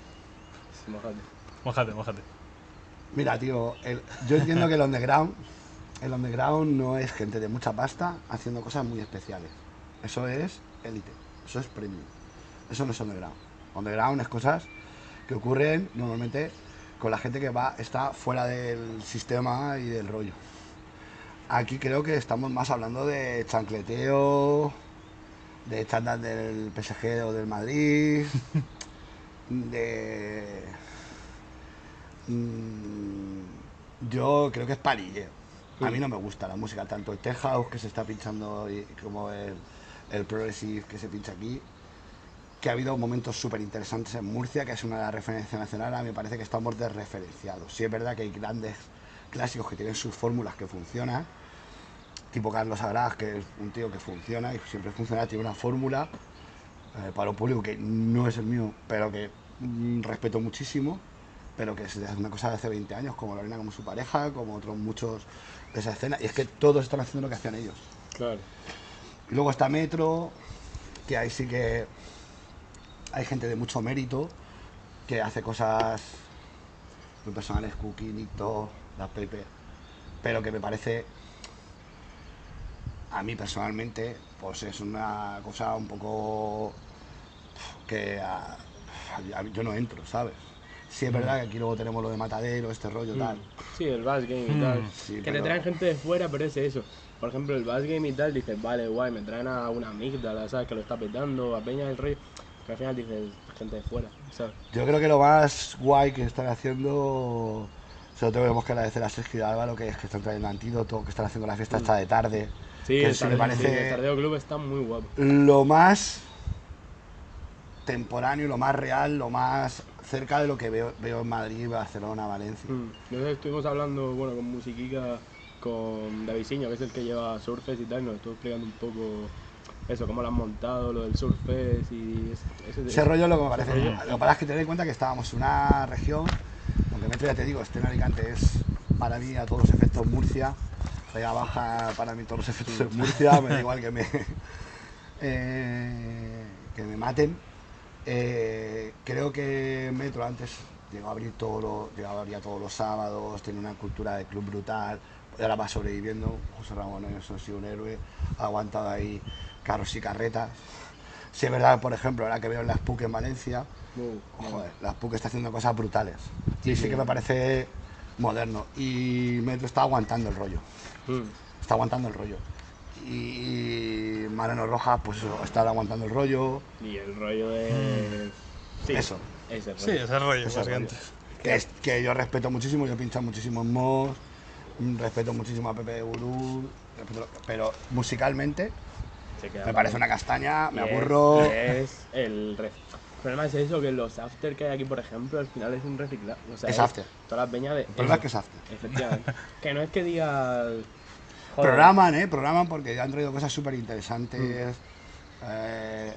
Mojate. Mójate, mójate. Mira, tío, el- yo entiendo que el underground, el underground no es gente de mucha pasta haciendo cosas muy especiales. Eso es élite, eso es premium. Eso no es underground. Underground es cosas que ocurren normalmente con la gente que va, está fuera del sistema y del rollo. Aquí creo que estamos más hablando de chancleteo, de chándal del PSG o del Madrid, de... Mm, Yo creo que es palilleo. A mí no me gusta la música, tanto el tech house que se está pinchando y como el, el progressive que se pincha aquí, que ha habido momentos súper interesantes en Murcia, que es una de las referencias nacionales, a mí me parece que estamos desreferenciados. Sí es verdad que hay grandes clásicos que tienen sus fórmulas que funcionan, tipo Carlos Agraz, que es un tío que funciona y siempre funciona, tiene una fórmula eh, para un público que no es el mío, pero que mm, respeto muchísimo, pero que es una cosa de hace 20 años, como Lorena, como su pareja, como otros muchos de esa escena, y es que todos están haciendo lo que hacían ellos. Claro. Y luego está Metro, que ahí sí que hay gente de mucho mérito, que hace cosas muy personales, Cookie, Nito, La Pepe, pero que me parece, a mí personalmente, pues es una cosa un poco que a- a- yo no entro, ¿sabes? Sí es verdad que aquí luego tenemos lo de Matadero, este rollo, tal. Mm. Sí, el bass game y Mm, tal. sí, que pero- te traen gente de fuera, pero es eso. Por ejemplo, el bass game y tal, dices, vale, guay, me traen a una amígdala, ¿sabes? Que lo está petando, a Peña del Rey. Que al final dices, gente de fuera, ¿sabes? Yo creo que lo más guay que están haciendo, se lo tenemos que agradecer a Sergio y a Álvaro, que es que están trayendo antídoto, que están haciendo la fiesta esta de tarde. Sí, que el, sí me tardeo, sí, parece el Tardeo Club está muy guapo. lo más temporáneo, lo más real, lo más cerca de lo que veo, veo en Madrid, Barcelona, Valencia. Mm. Nosotros estuvimos hablando, bueno, con Musiquica, con Daviciño, que es el que lleva Surfest y tal, nos estuvo explicando un poco eso, cómo lo han montado, lo del Surfest y ese, ese- Ese rollo lo que me parece. rollo. Lo que pasa es que tener en cuenta que estábamos en una región, aunque Metro ya te digo, este en Alicante es para mí a todos los efectos Murcia, Vega Baja para mí todos los efectos es Murcia, me da igual que me, eh, que me maten. Eh, creo que Metro antes llegó a abrir todo lo, llegaba a abrir todos los sábados, tenía una cultura de club brutal. ahora va sobreviviendo. José Ramón eso ha sido un héroe, ha aguantado ahí carros y carretas. Si es verdad, por ejemplo, ahora que veo las PUC en Valencia, Uh, joder, las PUC está haciendo cosas brutales. y sí sí. que me parece moderno. Y Metro está aguantando el rollo. mm, Está aguantando el rollo. Y Mariano Rojas, pues está aguantando el rollo. Y el rollo de. Sí, Eso. Ese rollo. Sí, ese rollo, Ese básicamente. rollo. Que, es, que yo respeto muchísimo, yo he pinchado muchísimo en Moss, respeto muchísimo a Pepe de Gurú, pero musicalmente me parece una castaña, me es- aburro. Es el rec- El problema es eso, que los after que hay aquí, por ejemplo, al final es un reciclado. O sea, Es after. Todas las peñas de. El problema es que es after. Efectivamente. que no es que diga. joder, Programan, ¿eh? Programan porque han traído cosas súper interesantes. Mm. Eh,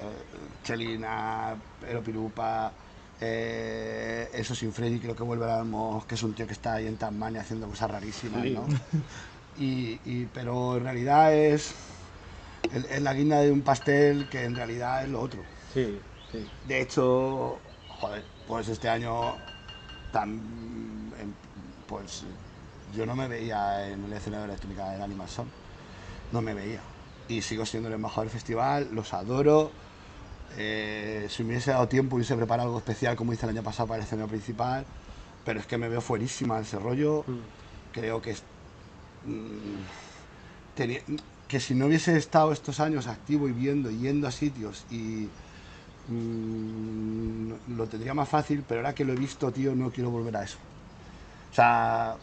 Chelina, Ero Pirupa, eh, eso sin Freddy, creo que vuelve a Almos, que es un tío que está ahí en Tasmania haciendo cosas rarísimas. ¿no? Y, y- pero en realidad es, es, es la guinda de un pastel que en realidad es lo otro. Sí, sí. De hecho, joder, pues este año tan, em, pues yo no me veía en el escenario de electrónica del Animal Sound. No me veía. Y sigo siendo el embajador del festival, los adoro. Eh, si me hubiese dado tiempo hubiese preparado algo especial como hice el año pasado para el escenario principal. Pero es que me veo fuerísima de ese rollo. Mm. Creo que es- mm, tenía- que si no hubiese estado estos años activo y viendo y yendo a sitios y mm, lo tendría más fácil, pero ahora que lo he visto, tío, no quiero volver a eso. O sea,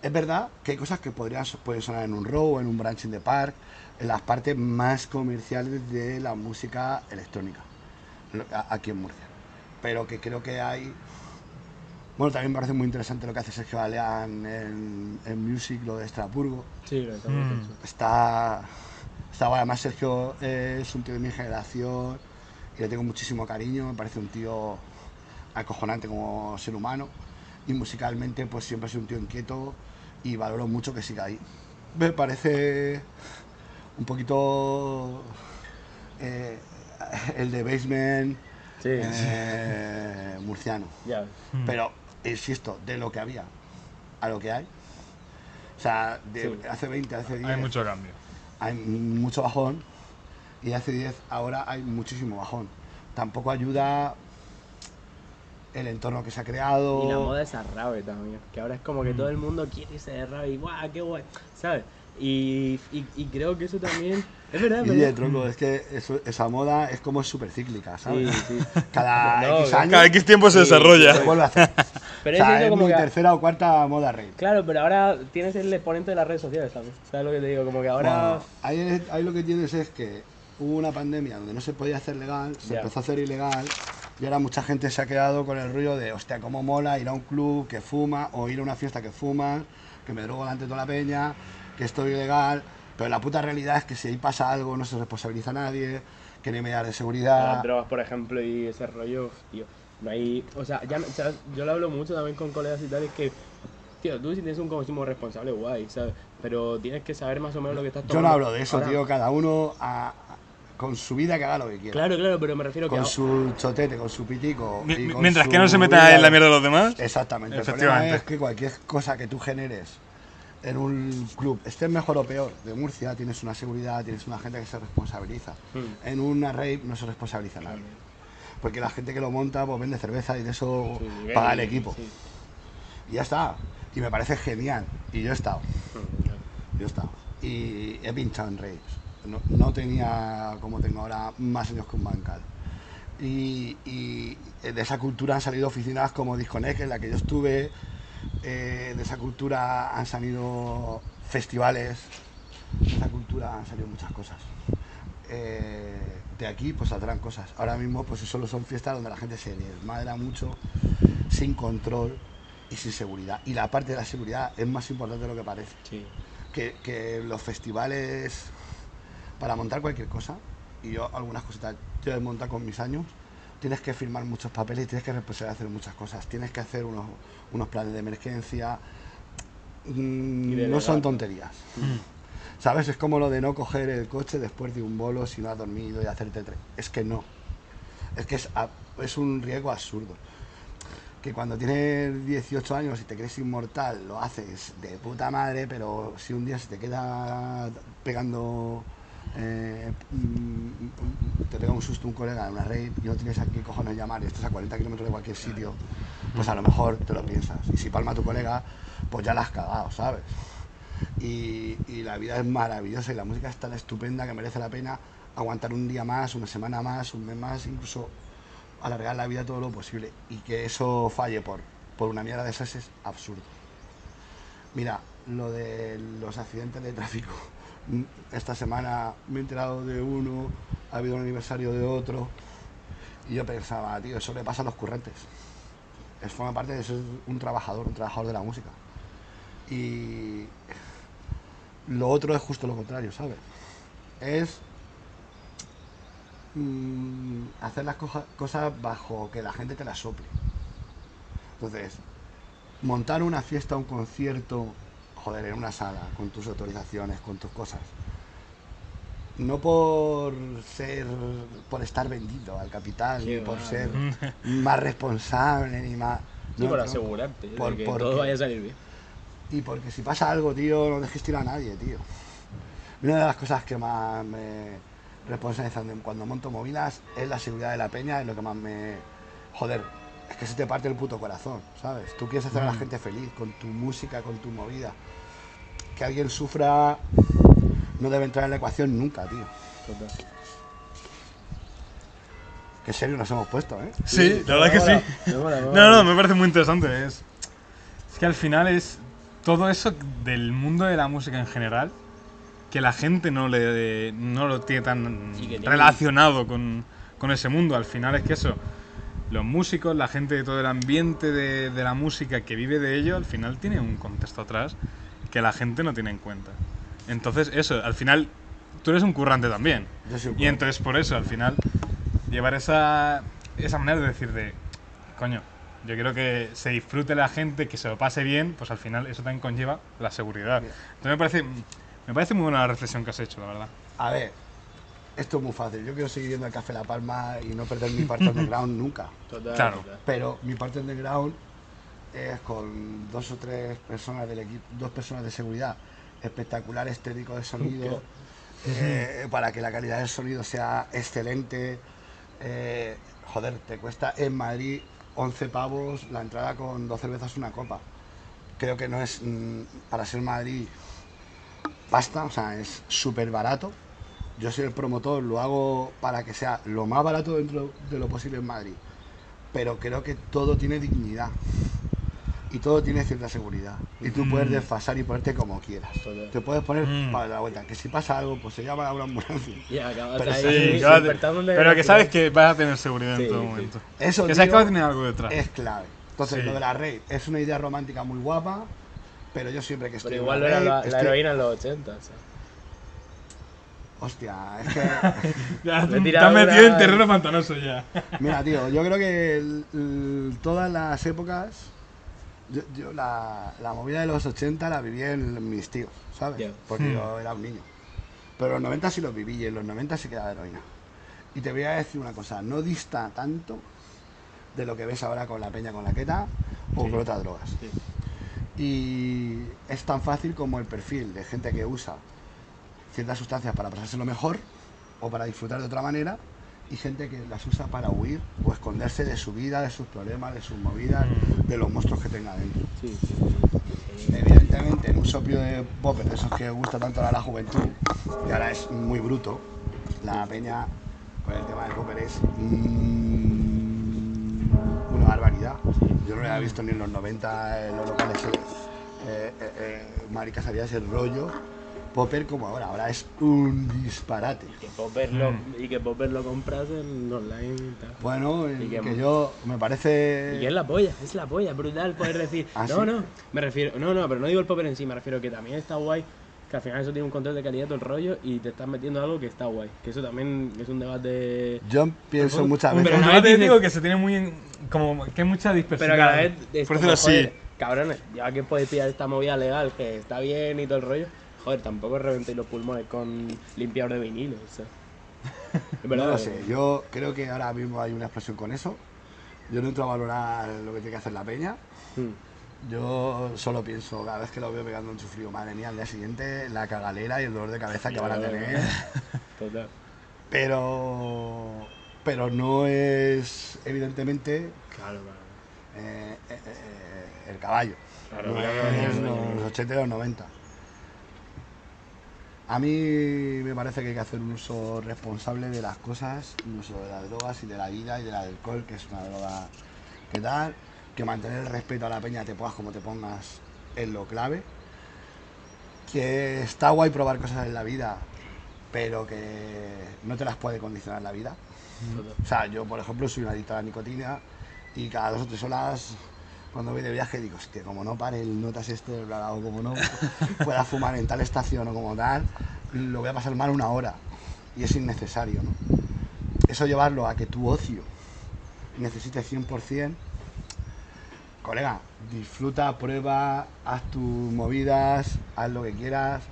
es verdad que hay cosas que podrían pueden sonar en un row en un branch in the park, en las partes más comerciales de la música electrónica, aquí en Murcia. Pero que creo que hay bueno, también me parece muy interesante lo que hace Sergio Baleán en, en Music, lo de Estrasburgo. Sí, lo estamos Mm. hecho. Está, está guay. Además, Sergio es un tío de mi generación y le tengo muchísimo cariño. Me parece un tío acojonante como ser humano. Y musicalmente, pues siempre ha sido un tío inquieto y valoro mucho que siga ahí. Me parece un poquito eh, el de Basement Sí, eh, murciano. ya. Mm. Pero, insisto, de lo que había a lo que hay. O sea, de Sí. hace 20, hace 10 Hay mucho cambio. hay mucho bajón y hace 10 ahora hay muchísimo bajón. Tampoco ayuda el entorno que se ha creado. Y la moda es a rave también. Que ahora es como que Mm. todo el mundo quiere irse de rave y ¡guau! ¡Qué guay! ¿Sabes? Y, y, y creo que eso también. Es verdad, es Y de tronco, es que eso- esa moda es como súper cíclica, ¿sabes? Sí, sí. Cada No, X años Cada X tiempo se Sí, desarrolla. se vuelve a hacer. Pero o sea, es es como mi que. tercera o cuarta moda rey. Claro, pero ahora tienes el exponente de las redes sociales, ¿sabes? ¿Sabes lo que te digo? Como que ahora. Bueno, ahí, ahí lo que tienes es que hubo una pandemia donde no se podía hacer legal, se Ya. empezó a hacer ilegal y ahora mucha gente se ha quedado con el rollo de, hostia, cómo mola ir a un club que fuma o ir a una fiesta que fuma, que me drogo delante de toda la peña, que estoy ilegal. Pero la puta realidad es que si ahí pasa algo no se responsabiliza a nadie, que no hay medidas de seguridad. las drogas, por ejemplo, y ese rollo, tío. No hay. O sea, ya, no- o sea, yo lo hablo mucho también con colegas y tal, es que. Tío, tú si tienes un consumo responsable, guay, ¿sabes? Pero tienes que saber más o menos lo que estás Yo tomando. no hablo de eso, Ahora- tío, cada uno a- a- con su vida que haga lo que quiera. Claro, claro, pero me refiero que. Con su chotete, con su pitico. y Mi- con Mientras su que no se meta vida en la mierda de los demás. Exactamente. El Efectivamente. problema es que cualquier cosa que tú generes en un club, estés mejor o peor, de Murcia, tienes una seguridad, tienes una gente que se responsabiliza. Mm. En una rave no se responsabiliza nadie. Porque la gente que lo monta pues vende cerveza y de eso Sí, paga el equipo. sí. Y ya está. Y me parece genial. Y yo he estado. Mm, Yo he estado. Y he pinchado en raves. No, no tenía, como tengo ahora, más años que un bancal. Y, y de esa cultura han salido oficinas como Disconnect, en la que yo estuve. Eh, de esa cultura han salido festivales. De esa cultura han salido muchas cosas. Eh, de aquí pues saldrán cosas. Ahora mismo pues solo son fiestas donde la gente se desmadra mucho, sin control y sin seguridad. Y la parte de la seguridad es más importante de lo que parece Sí. que, que los festivales, para montar cualquier cosa, y yo algunas cositas, yo he montado con mis años, tienes que firmar muchos papeles y tienes que responsabilizar hacer muchas cosas. Tienes que hacer unos, unos planes de emergencia. Mm, no son tonterías. ¿Sabes? Es como lo de no coger el coche después de un bolo si no has dormido y hacerte tres. Es que no. Es que es, a- es un riesgo absurdo. que cuando tienes 18 años y te crees inmortal lo haces de puta madre, pero si un día se te queda pegando, eh, mm, te pega un susto un colega en una raid y no tienes a qué cojones llamar y estás a 40 kilómetros de cualquier sitio, pues a lo mejor te lo piensas. Y si palma tu colega, pues ya la has cagado, ¿sabes? Y, y la vida es maravillosa y la música es tan estupenda que merece la pena aguantar un día más, una semana más, un mes más, incluso alargar la vida todo lo posible. Y que eso falle por, por una mierda de esas es absurdo. Mira, lo de los accidentes de tráfico. Esta semana me he enterado de uno, ha habido un aniversario de otro. Y yo pensaba, tío, eso le pasa a los currentes. Es forma parte de ser un trabajador, un trabajador de la música. Y lo otro es justo lo contrario, ¿sabes? Es mm, hacer las cosas bajo que la gente te las sople. Entonces, montar una fiesta, un concierto, joder, en una sala, con tus autorizaciones, con tus cosas. No por ser, por estar vendido al capital, Qué ni por ser más responsable, ni más... Sí, no, por asegurarte Por- de que porque- todo vaya a salir bien. Y porque si pasa algo, tío, no dejes tirar a nadie, tío. Una de las cosas que más me responsabilizan cuando monto movidas es la seguridad de la peña, es lo que más me... Joder, es que se te parte el puto corazón, ¿sabes? Tú quieres hacer a la Mm. gente feliz con tu música, con tu movida. Que alguien sufra no debe entrar en la ecuación nunca, tío. Total. Qué serio nos hemos puesto, ¿eh? Sí, la verdad que sí. Me mola, me No, mola. no, me parece muy interesante. Es, es que al final es todo eso del mundo de la música en general que la gente no, le, no lo tiene tan relacionado con, con ese mundo. Al final es que eso, los músicos, la gente de todo el ambiente de, de la música que vive de ello, al final tiene un contexto atrás que la gente no tiene en cuenta. Entonces, eso, al final, tú eres un currante también. Yo soy un Y entonces por eso, al final, llevar esa, esa manera de decir de, coño, yo quiero que se disfrute la gente, que se lo pase bien, pues al final eso también conlleva la seguridad. Bien. Entonces me parece, me parece muy buena la reflexión que has hecho, la verdad. A ver, esto es muy fácil. Yo quiero seguir yendo al Café La Palma y no perder mi parte underground nunca. Total, Claro. total. Pero mi parte underground es con dos o tres personas del equipo, dos personas de seguridad, espectaculares técnicos de sonido, eh, para que la calidad del sonido sea excelente. Eh, joder, te cuesta en Madrid 11 pavos la entrada con dos cervezas una copa. Creo que no es mm, para ser Madrid pasta, o sea, es súper barato. Yo soy el promotor, lo hago para que sea lo más barato dentro de lo posible en Madrid. Pero creo que todo tiene dignidad. Y todo tiene cierta seguridad. Y tú puedes Mm. desfasar y ponerte como quieras. Total. Te puedes poner Mm. para la vuelta. Que si pasa algo, pues se llama a una ambulancia. Y acabas Pero ahí sí, pero la que sabes que vas a tener seguridad Sí, en todo sí. momento. Eso, que sabes que va a tener algo detrás. es clave. Entonces, Sí. lo de la raid es una idea romántica muy guapa. Pero yo siempre que estoy Pero en igual una no era rave, la, la estoy- heroína en los 80. o sea. Hostia, es que. Ya, Me te has metido en terreno pantanoso ya. Mira, tío, yo creo que el- el- todas las épocas, yo, yo la, la movida de los 80 la viví en mis tíos, ¿sabes? Porque Hmm. yo era un niño. Pero en los 90 sí los viví y en los 90 sí quedaba heroína. Y te voy a decir una cosa, no dista tanto de lo que ves ahora con la peña con la queta o Sí. con otras drogas. Sí. Y es tan fácil como el perfil de gente que usa ciertas sustancias para pasárselo mejor o para disfrutar de otra manera y gente que las usa para huir o esconderse de su vida, de sus problemas, de sus movidas, de los monstruos que tenga dentro. Sí, sí, sí. Evidentemente, en un sopio de popper, de esos que gusta tanto a la juventud, y ahora es muy bruto, la peña con el tema del popper es mm, una barbaridad. Yo no lo había visto ni en los 90 en los locales. eh, eh, eh, eh, Marica sabía ese rollo popper como ahora. Ahora es un disparate. Que Popper lo, Mm. y que Popper lo compras en online y tal. Bueno, eh, Y que- que yo me parece. Y que es la polla, es la polla, brutal poder decir, ¿Ah, no, sí? no, me refiero, no, no, pero no digo el popper en sí, me refiero que también está guay, que al final eso tiene un control de calidad todo el rollo y te estás metiendo algo que está guay, que eso también es un debate... Yo pienso muchas pero veces. Pero no te digo que se tiene muy. en- como que hay mucha dispersión. Pero cada vez es Por decirlo así. cabrones, ya que podéis pillar esta movida legal, que está bien y todo el rollo, joder, tampoco reventéis los pulmones con limpiador de vinilo, o sea. Es No verdad. lo sé, yo creo que ahora mismo hay una explosión con eso. Yo no entro a valorar lo que tiene que hacer la peña. Mm. Yo solo pienso, cada vez que lo veo pegando en su frío, madre mía, al día siguiente, la cagalera y el dolor de cabeza que van a tener. Total. Pero, pero no es, evidentemente, Claro, claro. eh, eh, eh, el caballo. Claro, No claro, es los 80 y los 90. A mí me parece que hay que hacer un uso responsable de las cosas, un uso de las drogas y de la vida y del alcohol, que es una droga que tal, que mantener el respeto a la peña, te pongas como te pongas, es lo clave. Que está guay probar cosas en la vida, pero que no te las puede condicionar la vida. O sea, yo, por ejemplo, soy un adicto a la nicotina y cada dos o tres horas, cuando voy de viaje, digo, hostia, como no pare el notas este, bla, bla, o como no pueda fumar en tal estación o como tal, lo voy a pasar mal una hora. Y es innecesario, ¿no? Eso llevarlo a que tu ocio necesite 100%, colega, disfruta, prueba, haz tus movidas, haz lo que quieras.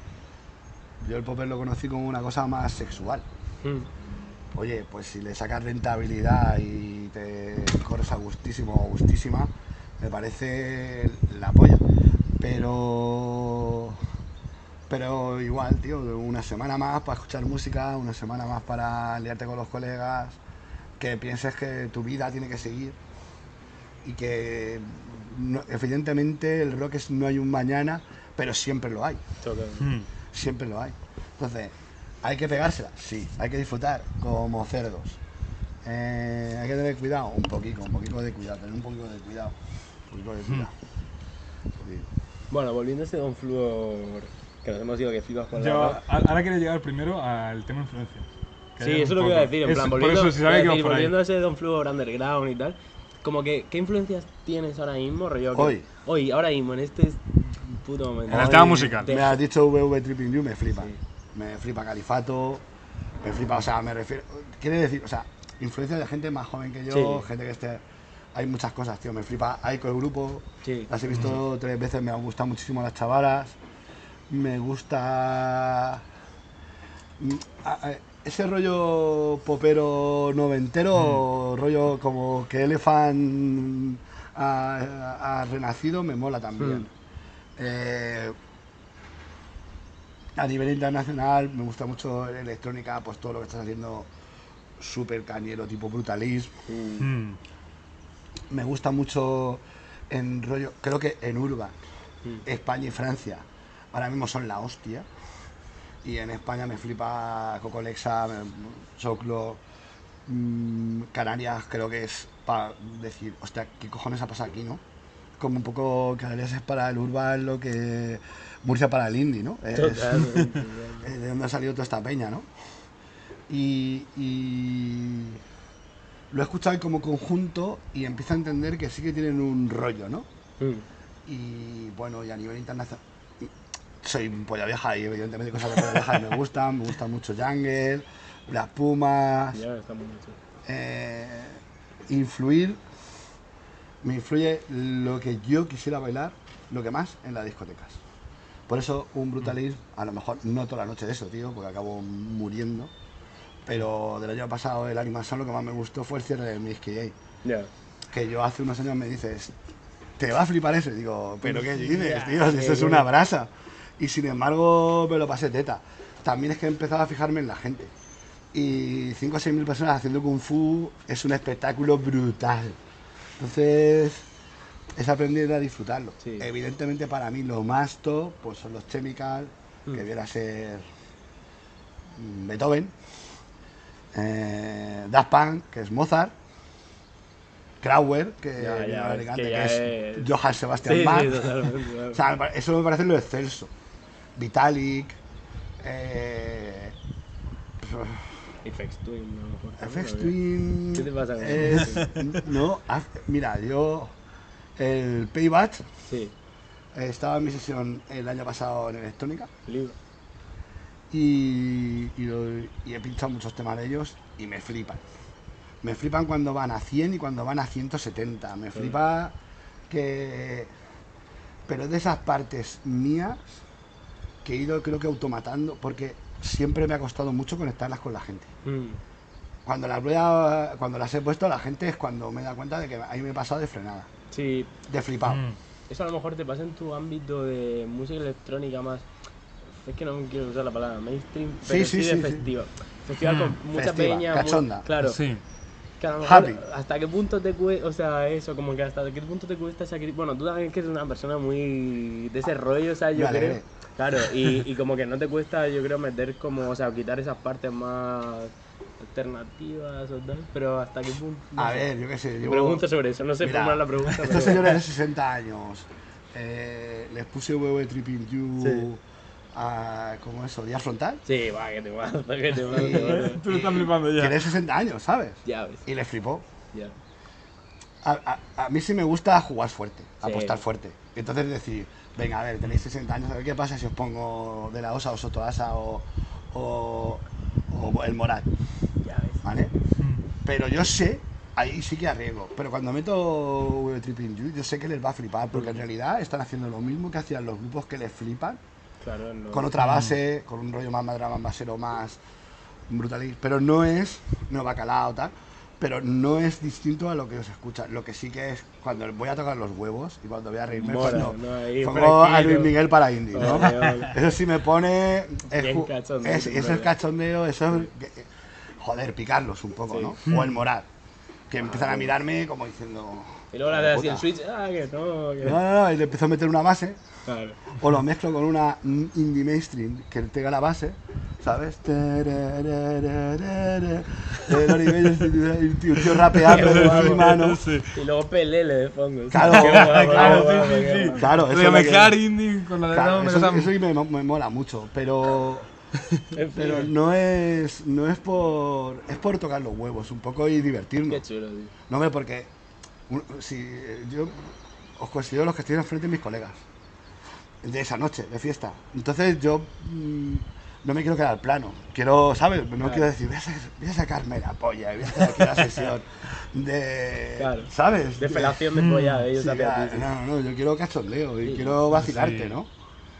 Yo el popper lo conocí como una cosa más sexual Mm. oye, pues si le sacas rentabilidad y te corres a gustísimo o gustísima, me parece la polla. Pero. Pero igual, tío, una semana más para escuchar música, una semana más para liarte con los colegas, que pienses que tu vida tiene que seguir y que no- evidentemente el rock es no hay un mañana, pero siempre lo hay Total. Mm. siempre lo hay. Entonces, ¿hay que pegársela? Sí. ¿Hay que disfrutar? Como cerdos. Eh, ¿Hay que tener cuidado? Un poquito, un poquito de cuidado, tener un poquito de cuidado. Un poquito. Bueno, volviendo a ese Don Fluor, que nos hemos ido que flipas con Yo, la... ahora quiero llegar primero al tema influencias. Que Sí, eso es lo que iba a decir, en Es- plan, por volviendo, eso, si que por volviendo a ese Don Fluor underground y tal, como que, ¿qué influencias tienes ahora mismo, rollo? que- Hoy. Hoy, ahora mismo, en este puto momento. En el tema musical. Me has dicho VV Tripping You, me flipa. Sí. Me flipa Califato, me flipa, o sea, me refiero. Quiere decir, o sea, influencia de gente más joven que yo, Sí. gente que esté. Hay muchas cosas, tío. Me flipa Aiko, el grupo. Sí. Las he visto tres veces, me han gustado muchísimo las chavalas. Me gusta. mm, Ese rollo popero noventero, rollo como que Elephant ha, ha renacido, me mola también. Mm. Eh, a nivel internacional me gusta mucho la electrónica, pues todo lo que estás haciendo súper cañero, tipo brutalismo. Mm. Me gusta mucho en rollo, creo que en Urban, Mm. España y Francia ahora mismo son la hostia. Y en España me flipa Coco Lexa, me- Soclo, mm, Canarias, creo que es para decir, hostia, ¿qué cojones ha pasado aquí, no? Como un poco Canarias es para el urban lo que Murcia para el indie, ¿no? Es- de dónde ha salido toda esta peña, ¿no? Y, y lo he escuchado como conjunto y empiezo a entender que sí que tienen un rollo, ¿no? Mm. Y bueno, y a nivel internacional, soy un polla vieja y evidentemente cosas de polla vieja me gustan, me gusta mucho Jungle, Las Pumas, Ya está muy eh, influir, me influye lo que yo quisiera bailar, lo que más en las discotecas. Por eso un brutalismo, a lo mejor no toda la noche de eso, tío, porque acabo muriendo. Pero del año pasado, el Animal Sound, lo que más me gustó fue el cierre del Miss KJ. Ya. Que yo hace unos años me dices, ¿te va a flipar eso? Y digo, ¿pero qué dices, Ya, tío? Si eso es una brasa. Y sin embargo, me lo pasé teta. También es que he empezado a fijarme en la gente. Y 5 o 6 mil personas haciendo kung fu es un espectáculo brutal. Entonces, es aprender a disfrutarlo. Sí. Evidentemente, para mí, lo más top pues, son los Chemical, que Mm. viera a ser mm, Beethoven, eh, Daft Punk, que es Mozart, Krauer, que, Ya, es que que ya es, es- Johann Sebastian Sí, Bach. sí. O sea, eso me parece lo excelso. Vitalik, eh, FX Twin, a lo mejor. FX ¿no? Twin. ¿Qué te pasa con es- No, mira, yo. El Payback Sí, estaba en mi sesión el año pasado en electrónica libro. Y, y lo- y he pinchado muchos temas de ellos y me flipan. Me flipan cuando van a 100 y cuando van a 170. Me flipa que. Pero es de esas partes mías que he ido, creo que automatando, porque siempre me ha costado mucho conectarlas con la gente. Mm. cuando las voy a, cuando las he puesto, la gente es cuando me da cuenta de que ahí me he pasado de frenada, Sí, de flipado. Mm. eso a lo mejor te pasa en tu ámbito de música electrónica más. Es que no quiero usar la palabra mainstream, pero Sí, sí, sí, de sí, festival. Festival con mucha Festiva, peña. muy- cachonda. claro. Sí. Que a lo mejor, Happy. hasta qué punto te cuesta, o sea, eso, como que hasta qué punto te cuesta sacrificar. Bueno, tú también que eres una persona muy de ese rollo, o sea, yo creo. Claro, y, y como que no te cuesta, yo creo, meter como, o sea, quitar esas partes más alternativas o tal, pero hasta qué punto. no A sé. ver, yo qué sé. Me llevo- pregunto sobre eso, no sé Mira, formular la pregunta, Estos pero. señores de 60 años, eh, les puse huevo de Tripping You Sí. A, ¿cómo eso? ¿Día frontal? Sí, va, que te mato, que te mato, Y-. Tú lo estás flipando ya. Tiene 60 años, ¿sabes? Ya ves, Y les flipó. ya. A, a- a mí sí me gusta jugar fuerte, Sí. apostar fuerte. Entonces decir, venga, a ver, tenéis 60 años, a ver qué pasa si os pongo de la Osa o Sotoasa o, o, o el Morat, Ya ves. ¿vale? Mm. Pero yo sé, ahí sí que arriesgo. Pero cuando meto Web Tripping You, yo sé que les va a flipar, porque en realidad están haciendo lo mismo que hacían los grupos que les flipan, Claro, no. con otra base, con un rollo más madra, más basero, más brutalista. Pero no es, no bacalao, tal. Pero no es distinto a lo que os escucha. Lo que sí que es cuando voy a tocar los huevos y cuando voy a reírme Mola, cuando ¿no? Ahí pongo a. Luis Miguel para indie, ¿no? Eso sí me pone. Es, cachondeo, es- en eso es verdad. cachondeo, eso es. Joder, picarlos un poco, Sí. ¿no? O el morar. Que empiezan a mirarme como diciendo. Y luego le "Joder, haces así el puta". switch, ah, que no, que No, no, no, y le empiezo a meter una base. Claro. O lo mezclo con una indie mainstream que tenga la base, ¿sabes? Oribello, el tío, rapeando encima, ¿no? Sí. Y luego pelele de fondo. Claro, claro, sí, sí. Claro, eso mezclar indie con la de Claro, eso, eso sí me, me mola mucho, pero, pero no es no es por es por tocar los huevos un poco y divertirnos. Qué chulo, tío. No ve porque un- si yo os considero los que estoy enfrente de mis colegas de esa noche de fiesta. Entonces yo mm, no me quiero quedar plano. Quiero, ¿sabes? No Claro. quiero decir, voy a, sa- voy a sacarme la polla, voy a hacer aquí una sesión de, Claro. ¿sabes? De felación de polla de ellos Sí, no, no, yo quiero cachondeo y Sí. quiero vacilarte, Sí. ¿no?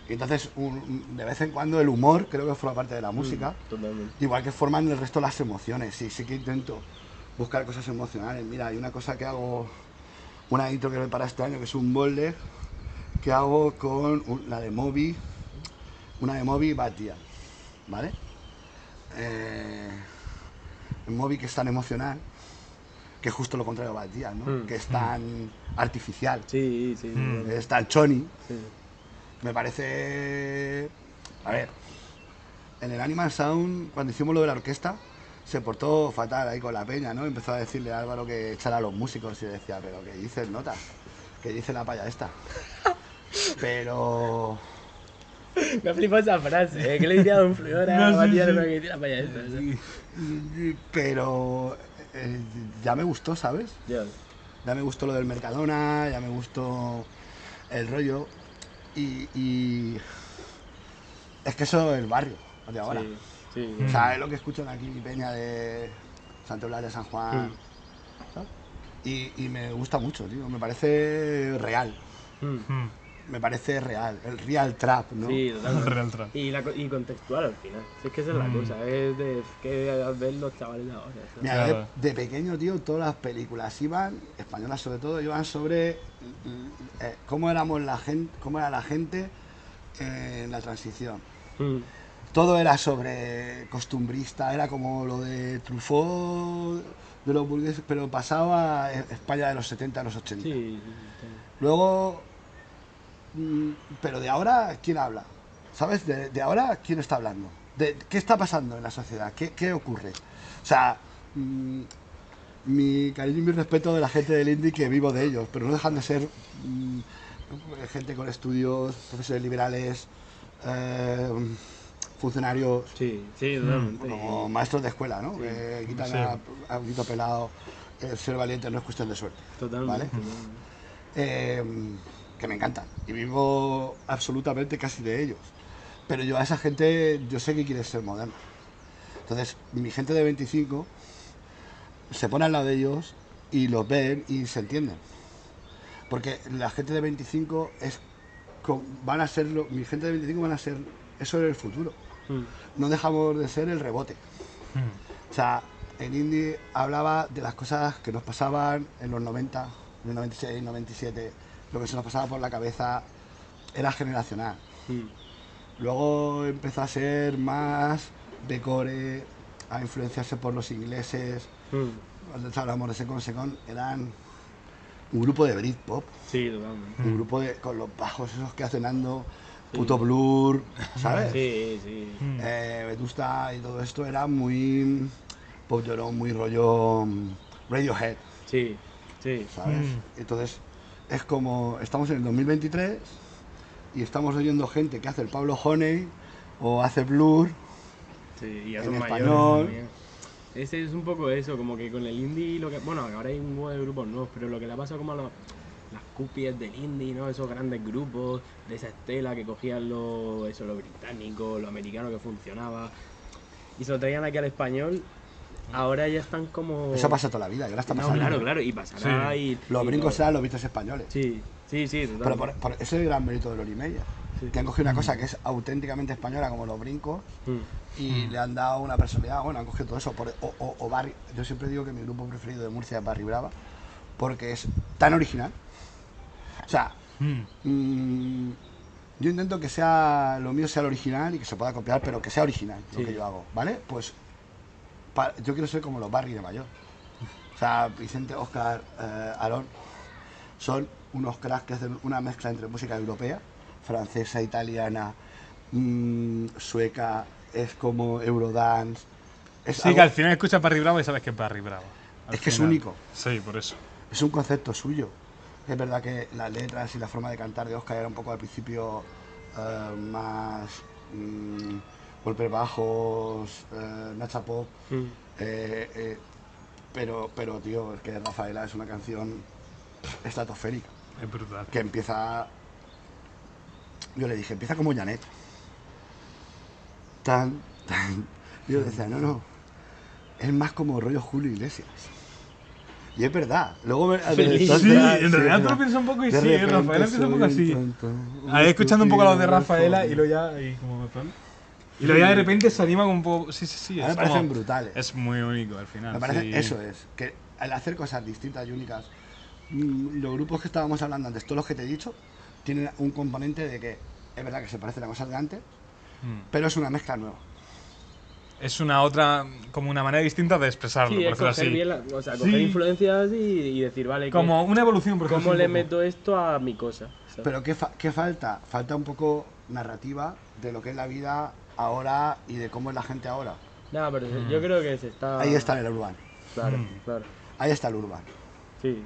Y entonces, un- de vez en cuando el humor creo que forma parte de la Mm. música, Totalmente. igual que forman el resto las emociones. Sí, sí que intento buscar cosas emocionales. Mira, hay una cosa que hago, una intro que me para este año, que es un boulder, que hago con un- la de Moby, una de Moby Batia, ¿vale? Eh, Moby que es tan emocional, que es justo lo contrario de Batia, ¿no? Mm. Que es tan artificial, Sí, sí. Mm. es tan choni. sí. Me parece. A ver. En el Animal Sound, cuando hicimos lo de la orquesta, se portó fatal ahí con la peña, ¿no? Empezó a decirle a Álvaro que echara a los músicos y decía, pero ¿qué dices, nota? ¿Qué dice la paya esta? Pero. Me flipado esa frase, ¿eh? Que le diría a un flor a No, sí, Matías sí. que para allá esto. Pero. eh, ya me gustó, ¿sabes? Ya. Ya me gustó lo del Mercadona, ya me gustó el rollo. Y. y es que eso es el barrio, de ahora. Sí, sí. O sea, es lo que escuchan aquí Peña de Santo Blas de San Juan. Mm. ¿sabes? Y, y me gusta mucho, tío. Me parece real. Mm. Mm. Me parece real. El real trap, ¿no? Sí, totalmente. Real trap. Y, la, co- y contextual al final. Si es que esa es la Mm. cosa, es de que ver los chavales de ahora. ¿sabes? Mira, Claro. de, de pequeño, tío, todas las películas iban, españolas sobre todo, iban sobre mm, eh, cómo éramos la gente, cómo era la gente en la transición. Mm. Todo era sobre costumbrista, era como lo de Truffaut, de los burgueses, pero pasaba España de los 70 a los 80. Sí, sí. Luego, mm, pero de ahora, ¿quién habla? ¿Sabes? De, de ahora, ¿quién está hablando? De, ¿Qué está pasando en la sociedad? ¿Qué, qué ocurre? O sea, mm, mi cariño y mi respeto de la gente del indie que vivo de ellos, pero no dejan de ser mm, gente con estudios, profesores liberales, eh, funcionarios Sí, sí, como maestros de escuela, ¿no? Que quitan a, a un grito pelado, el ser valiente no es cuestión de suerte. Totalmente. ¿Vale? eh, que me encantan y vivo absolutamente casi de ellos. Pero yo a esa gente, yo sé que quiere ser moderno. Entonces, mi gente de 25 se pone al lado de ellos y los ven y se entienden. Porque la gente de 25 es, van a ser, mi gente de 25 van a ser, eso es el futuro. Mm. No dejamos de ser el rebote. Mm. O sea, el indie hablaba de las cosas que nos pasaban en los 90, en el 96, 97, lo que se nos pasaba por la cabeza era generacional. Mm. Luego empezó a ser más de core, a influenciarse por los ingleses. Cuando hablamos de Second Second, eran un grupo de Britpop, Sí, totalmente. un grupo de, con los bajos esos que hacen ando, puto blur, ¿sabes? Sí, sí. Mm. Eh, Vetusta y todo esto era muy pop llorón, muy rollo mm, Radiohead, Sí, sí. ¿sabes? Mm. Entonces, es como, estamos en el 2023 y estamos oyendo gente que hace el Pablo Honey o hace Blur, Sí, y En español. también. Ese es un poco eso, como que con el indie, lo que, bueno, ahora hay un huevo de grupos nuevos, pero lo que le ha pasado como a los, las cupies del indie, ¿no? Esos grandes grupos de esa estela que cogían lo, eso, lo británico, lo americano que funcionaba y se lo traían aquí al español. Ahora ya están como. eso pasa toda la vida, y ahora está No, pasando. claro, claro, y pasará Sí. y. Los y brincos lo- serán los vistos españoles. Sí, sí, sí, Pero por, por- ese es el gran mérito de Loli Media, Sí. que han cogido una cosa que es auténticamente española como los brincos Mm. y le han dado una personalidad, bueno, han cogido todo eso. por- o, o- o Barry, yo siempre digo que mi grupo preferido de Murcia es Barry Brava, porque es tan original. O sea, Mm. mm, yo intento que sea lo mío sea lo original y que se pueda copiar, pero que sea original lo que yo hago, ¿vale? Pues pa- yo quiero ser como los Barry de Mayor. O sea, Vicente, Oscar, eh, son unos cracks que hacen una mezcla entre música europea, francesa, italiana, mm, sueca, es como Eurodance. Es, Sí, algo- que al final escuchas Barry Bravo y sabes que es Barry Bravo. Al Es que es único. Sí, por eso. es un concepto suyo. Es verdad que las letras y la forma de cantar de Oscar era un poco al principio eh, más mm, golpes bajos, eh, Nacha Pop, Mm. eh, eh, pero, pero tío, es que Rafaela es una canción estratosférica, Es brutal. que empieza, yo le dije, empieza como Janet. Tan, tan. Yo decía, no, no, es más como rollo Julio Iglesias. Y es verdad. Luego me, Feliz. Sí, entonces- en realidad tú lo piensas un poco y de sí, Rafaela empieza un poco así. Ahí escuchando un poco a los de Rafaela y luego ya y como. Y luego ya de repente se anima con un poco. Sí, sí, sí. Me parecen como- brutales. es muy único al final. Me parece, sí. eso es, que al hacer cosas distintas y únicas, mm, los grupos que estábamos hablando antes, todos los que te he dicho, tienen un componente de que es verdad que se parecen a cosas de antes, Mm. pero es una mezcla nueva. Es una otra. como una manera distinta de expresarlo, Sí, por es decirlo coger, así. bien la- o sea, coger Sí. influencias y, y decir, vale, ¿qué- Como una evolución, por ¿cómo le meto esto a mi cosa? ¿sabes? Pero ¿qué, fa- qué falta? Falta un poco narrativa de lo que es la vida ahora y de cómo es la gente ahora. Nada, pero Mm. yo creo que se está. Ahí está el urban, Claro, Mm. claro. ahí está el urban. Sí,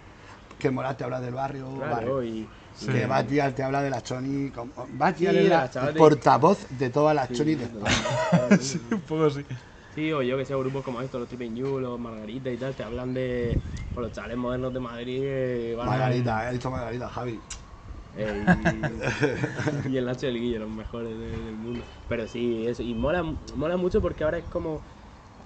Que Morat te habla del barrio, claro. barrio. Y, Sí. Que Batial te habla de la Choni. como- Batial Sí, es de la la chaval de- portavoz de todas las sí, Choni de sí, España. Sí, un poco así. Sí, o yo que sé, grupos como estos, los Tripping You, los Margarita y tal, te hablan de por los chavales modernos de Madrid. eh, Margarita, he dicho Margarita, Javi. Eh, y, y el Nacho y el Guille, los mejores de- del mundo. Pero sí, eso. Y mola, mola mucho porque ahora es como.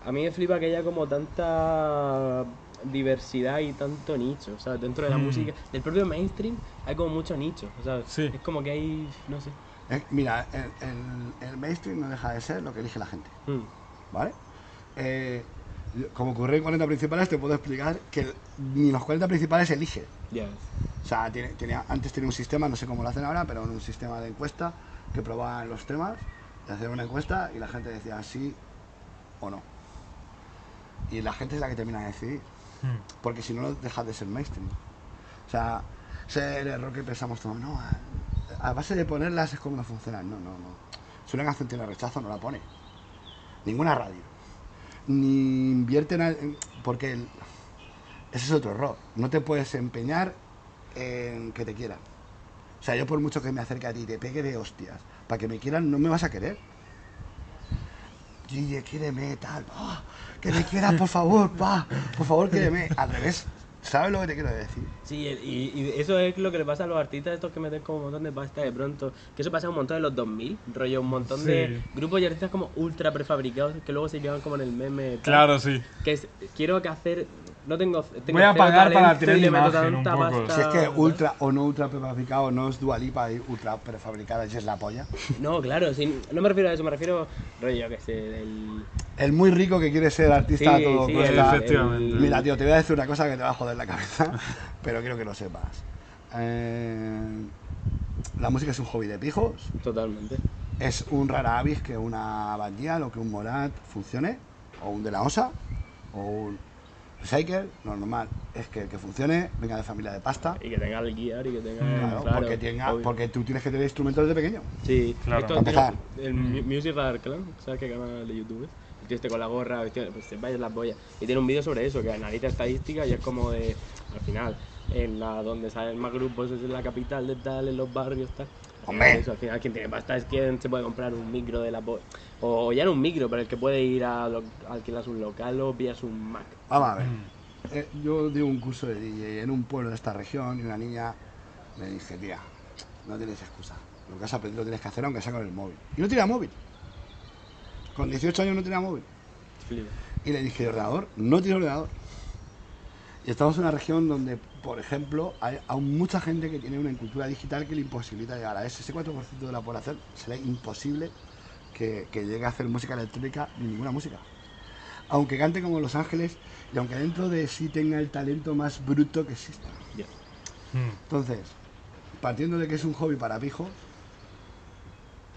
A mí me flipa que haya como tanta diversidad y tanto nicho. O sea, dentro de la Mm. música, del propio mainstream, hay como mucho nicho. O sea, Sí. es como que hay. No sé. Eh, mira, el, el- el mainstream no deja de ser lo que elige la gente, Mm, ¿vale? Eh, como ocurre en 40 principales, te puedo explicar que ni los 40 principales eligen. Ya. O sea, tiene- tenía, antes tenía un sistema, no sé cómo lo hacen ahora, pero un sistema de encuesta que probaban los temas, y hacían una encuesta y la gente decía sí o no. Y la gente es la que termina de decidir. Porque si no, deja de ser mainstream. O sea, ese el error que pensamos todos, no, a, base de ponerlas es como no funcionan. No, no, no. Si una canción tiene rechazo, no la pone. Ninguna radio. Ni invierte en... porque ese es otro error. No te puedes empeñar en que te quieran. O sea, yo por mucho que me acerque a ti y te pegue de hostias, para que me quieran, no me vas a querer. Guille, quiéreme, tal. ah, que me quieras, por favor, pa. Por favor, quiéreme. Al revés. ¿Sabes lo que te quiero decir? Sí, y, y eso es lo que le pasa a los artistas estos que meten como un montón de pasta de pronto. Que eso pasa un montón en los 2000, rollo, un montón Sí. de grupos y artistas como ultra prefabricados que luego se quedan como en el meme. tal. Claro, sí. Que es, quiero que hacer no tengo. tengo Voy a pagar para tener meto imagen un poco. pasta, Si es que ¿sabes? ultra o no ultra prefabricado, no es Dualipa y ultra prefabricada, y es la polla. No, claro, sí, no me refiero a eso, me refiero, rollo, que sé, del. El muy rico que quiere ser artista a todo sí, costa. el- efectivamente. el- Mira, tío, te voy a decir una cosa que te va a joder la cabeza, pero quiero que lo sepas. Eh, la música es un hobby de pijos, Totalmente. es un rara avis que una bandía o que un Morat funcione, o un de la OSA, o un Recycle, lo normal es que, que funcione, venga de familia de pasta, Y que tenga el guiar y que tenga. claro, claro, porque, tenga, obvio. porque tú tienes que tener instrumentos desde pequeño. Sí, Claro. esto empezar. tiene- el Mu- Music Radar Clan, ¿sabes qué canal de YouTube? es? El tío este con la gorra, vestido, pues se vaya las boyas. Y tiene un vídeo sobre eso, que analiza estadísticas y es como de, al final, en la donde salen más grupos es en la capital de tal, en los barrios tal. Al final Hombre. Eso, al final, quien tiene pasta es quien se puede comprar un micro de la. O ya no un micro, pero el que puede ir a lo- alquilar un local o pillas un Mac. Vamos a ver. Eh, yo di un curso de DJ en un pueblo de esta región y una niña me dice, tía, no tienes excusa. Lo que has aprendido lo tienes que hacer aunque sea con el móvil. Y no tenía móvil. Con 18 años no tenía móvil. Flipa. Y le dije, ordenador, no tiene ordenador. Y estamos en una región donde, por ejemplo, hay aún mucha gente que tiene una cultura digital que le imposibilita llegar a ese. Ese 4% de la población será imposible que, que llegue a hacer música electrónica ni ninguna música. Aunque cante como Los Ángeles y aunque dentro de sí tenga el talento más bruto que exista. Ya. Mm. Entonces, partiendo de que es un hobby para pijos,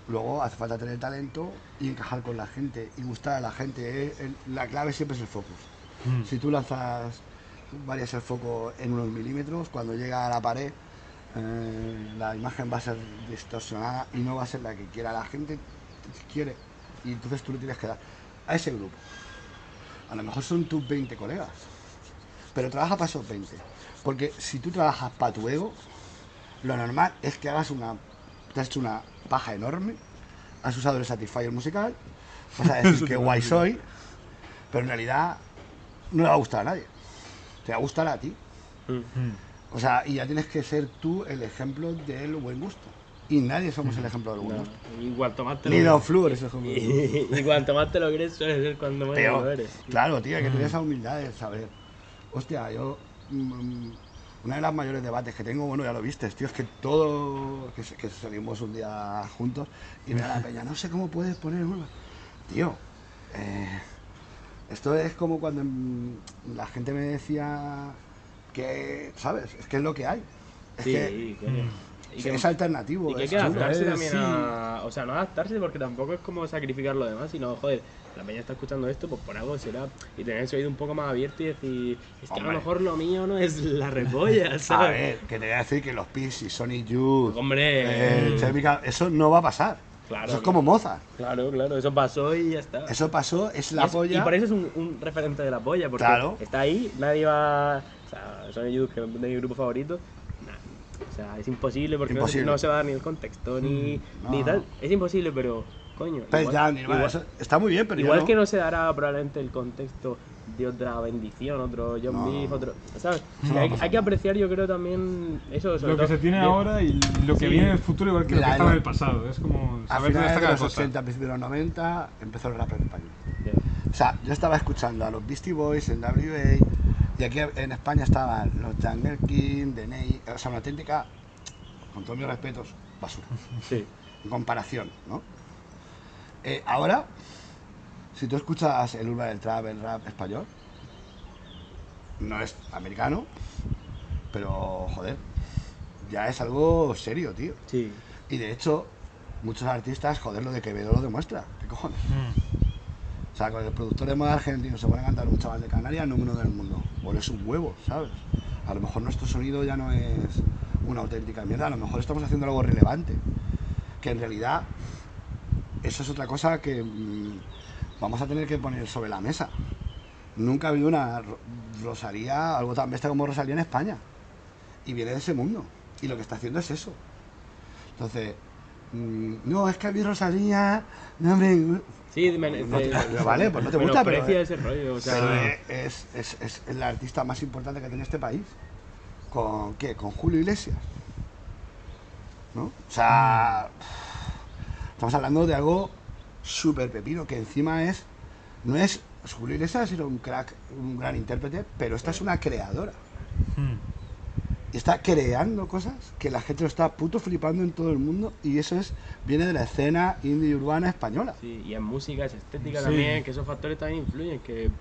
luego hace falta tener talento y encajar con la gente y gustar a la gente. eh, el- La clave siempre es el focus. Mm. Si tú lanzas, varias el foco en unos milímetros, cuando llega a la pared, eh, la imagen va a ser distorsionada y no va a ser la que quiera la gente quiere. Y entonces tú le tienes que dar a ese grupo. A lo mejor son tus 20 colegas, pero trabaja para esos 20. Porque si tú trabajas para tu ego, lo normal es que hagas una. Te has hecho una paja enorme, has usado el Satisfyer musical, vas a decir que guay soy, pero en realidad no le va a gustar a nadie. Te va a gustar a ti. Mm. Mm. O sea, y ya tienes que ser tú el ejemplo del buen gusto. Y nadie somos el ejemplo del buen No, gusto. y cuanto más te lo Ni Flu eres el ejemplo y, cuanto más te lo crees, suele ser cuando más Tío, lo eres. claro, tío, que tener esa humildad de saber. Hostia, yo. mm, una de las mayores debates que tengo, bueno, ya lo viste, tío, es que todo. que salimos un día juntos y me da la peña, no sé cómo puedes poner una. Tío, eh, esto es como cuando mm, la gente me decía que, ¿sabes? Es que es lo que hay. Es Sí, que coño. Mm. Y es, que- es alternativo. Y que hay que adaptarse eh, también sí. a. O sea, no adaptarse porque tampoco es como sacrificar lo demás, sino, joder, la peña está escuchando esto, pues por algo será. Y tener ese oído un poco más abierto y decir, es que a lo mejor lo mío no es la repolla, A ¿sabes? ver, que te voy a decir que los Pixies, Sonic Youth, Hombre, eh, mm, Chemical, eso no va a pasar. Claro, eso es como Mozart. claro, claro, eso pasó y ya está. Eso pasó, es y, la es- polla. y por eso es un, un referente de la polla, porque Claro. está ahí, nadie va. O sea, Sonic Youth, que es de mi grupo favorito, nah, o sea, es imposible porque no se- Imposible. No, se va a dar ni el contexto ni, Mm, ni no. tal. Es imposible, pero, coño. Space igual- eso está muy bien, pero Igual ya que no se dará probablemente el contexto de otra bendición, otro John No. Beef, otro. ¿Sabes? No, hay, hay que apreciar, yo creo, también eso. sobre Lo que todo- se tiene bien. ahora y lo que Sí. viene en el futuro, igual que Mira, lo que estaba el- en el pasado. Es como A saber está de los cosa. 80, a principios de los 90, empezó el rap en español. Bien. O sea, yo estaba escuchando a los Beastie Boys en WA y aquí en España estaban los Jungle King, The Ney, o sea, una auténtica, con todos mis respetos, basura. Sí. en comparación, ¿no? Eh, ahora, si tú escuchas el urban, el trap, el rap español, no es americano, pero joder, ya es algo serio, tío. Sí. Y de hecho, muchos artistas, joder, lo de Quevedo lo demuestra. ¿Qué cojones? Mm. O sea, con el productor de moda argentino se pone a cantar un chaval de Canarias, número del mundo. O es un huevo, ¿sabes? A lo mejor nuestro sonido ya no es una auténtica mierda, a lo mejor estamos haciendo algo relevante. Que en realidad, eso es otra cosa que mm, vamos a tener que poner sobre la mesa. Nunca ha habido una Ro- Rosalía, algo tan bestia como Rosalía en España. Y viene de ese mundo. Y lo que está haciendo es eso. Entonces, mm, no, es que a mí Rosalía, no, Sí, me, no te- vale, pues no te gusta, pero- aprecia ese rollo. O sea, pero es, es, es, es la artista más importante que tiene este país. ¿Con qué? Con Julio Iglesias. ¿No? O sea, estamos hablando de algo súper pepino, que encima es no es. Julio Iglesias ha sido un crack, un gran intérprete, pero esta es una creadora. Hmm. Y está creando cosas que la gente lo está puto flipando en todo el mundo y eso es viene de la escena indie urbana española. Sí, y en música, es estética Sí. también, que esos factores también influyen, que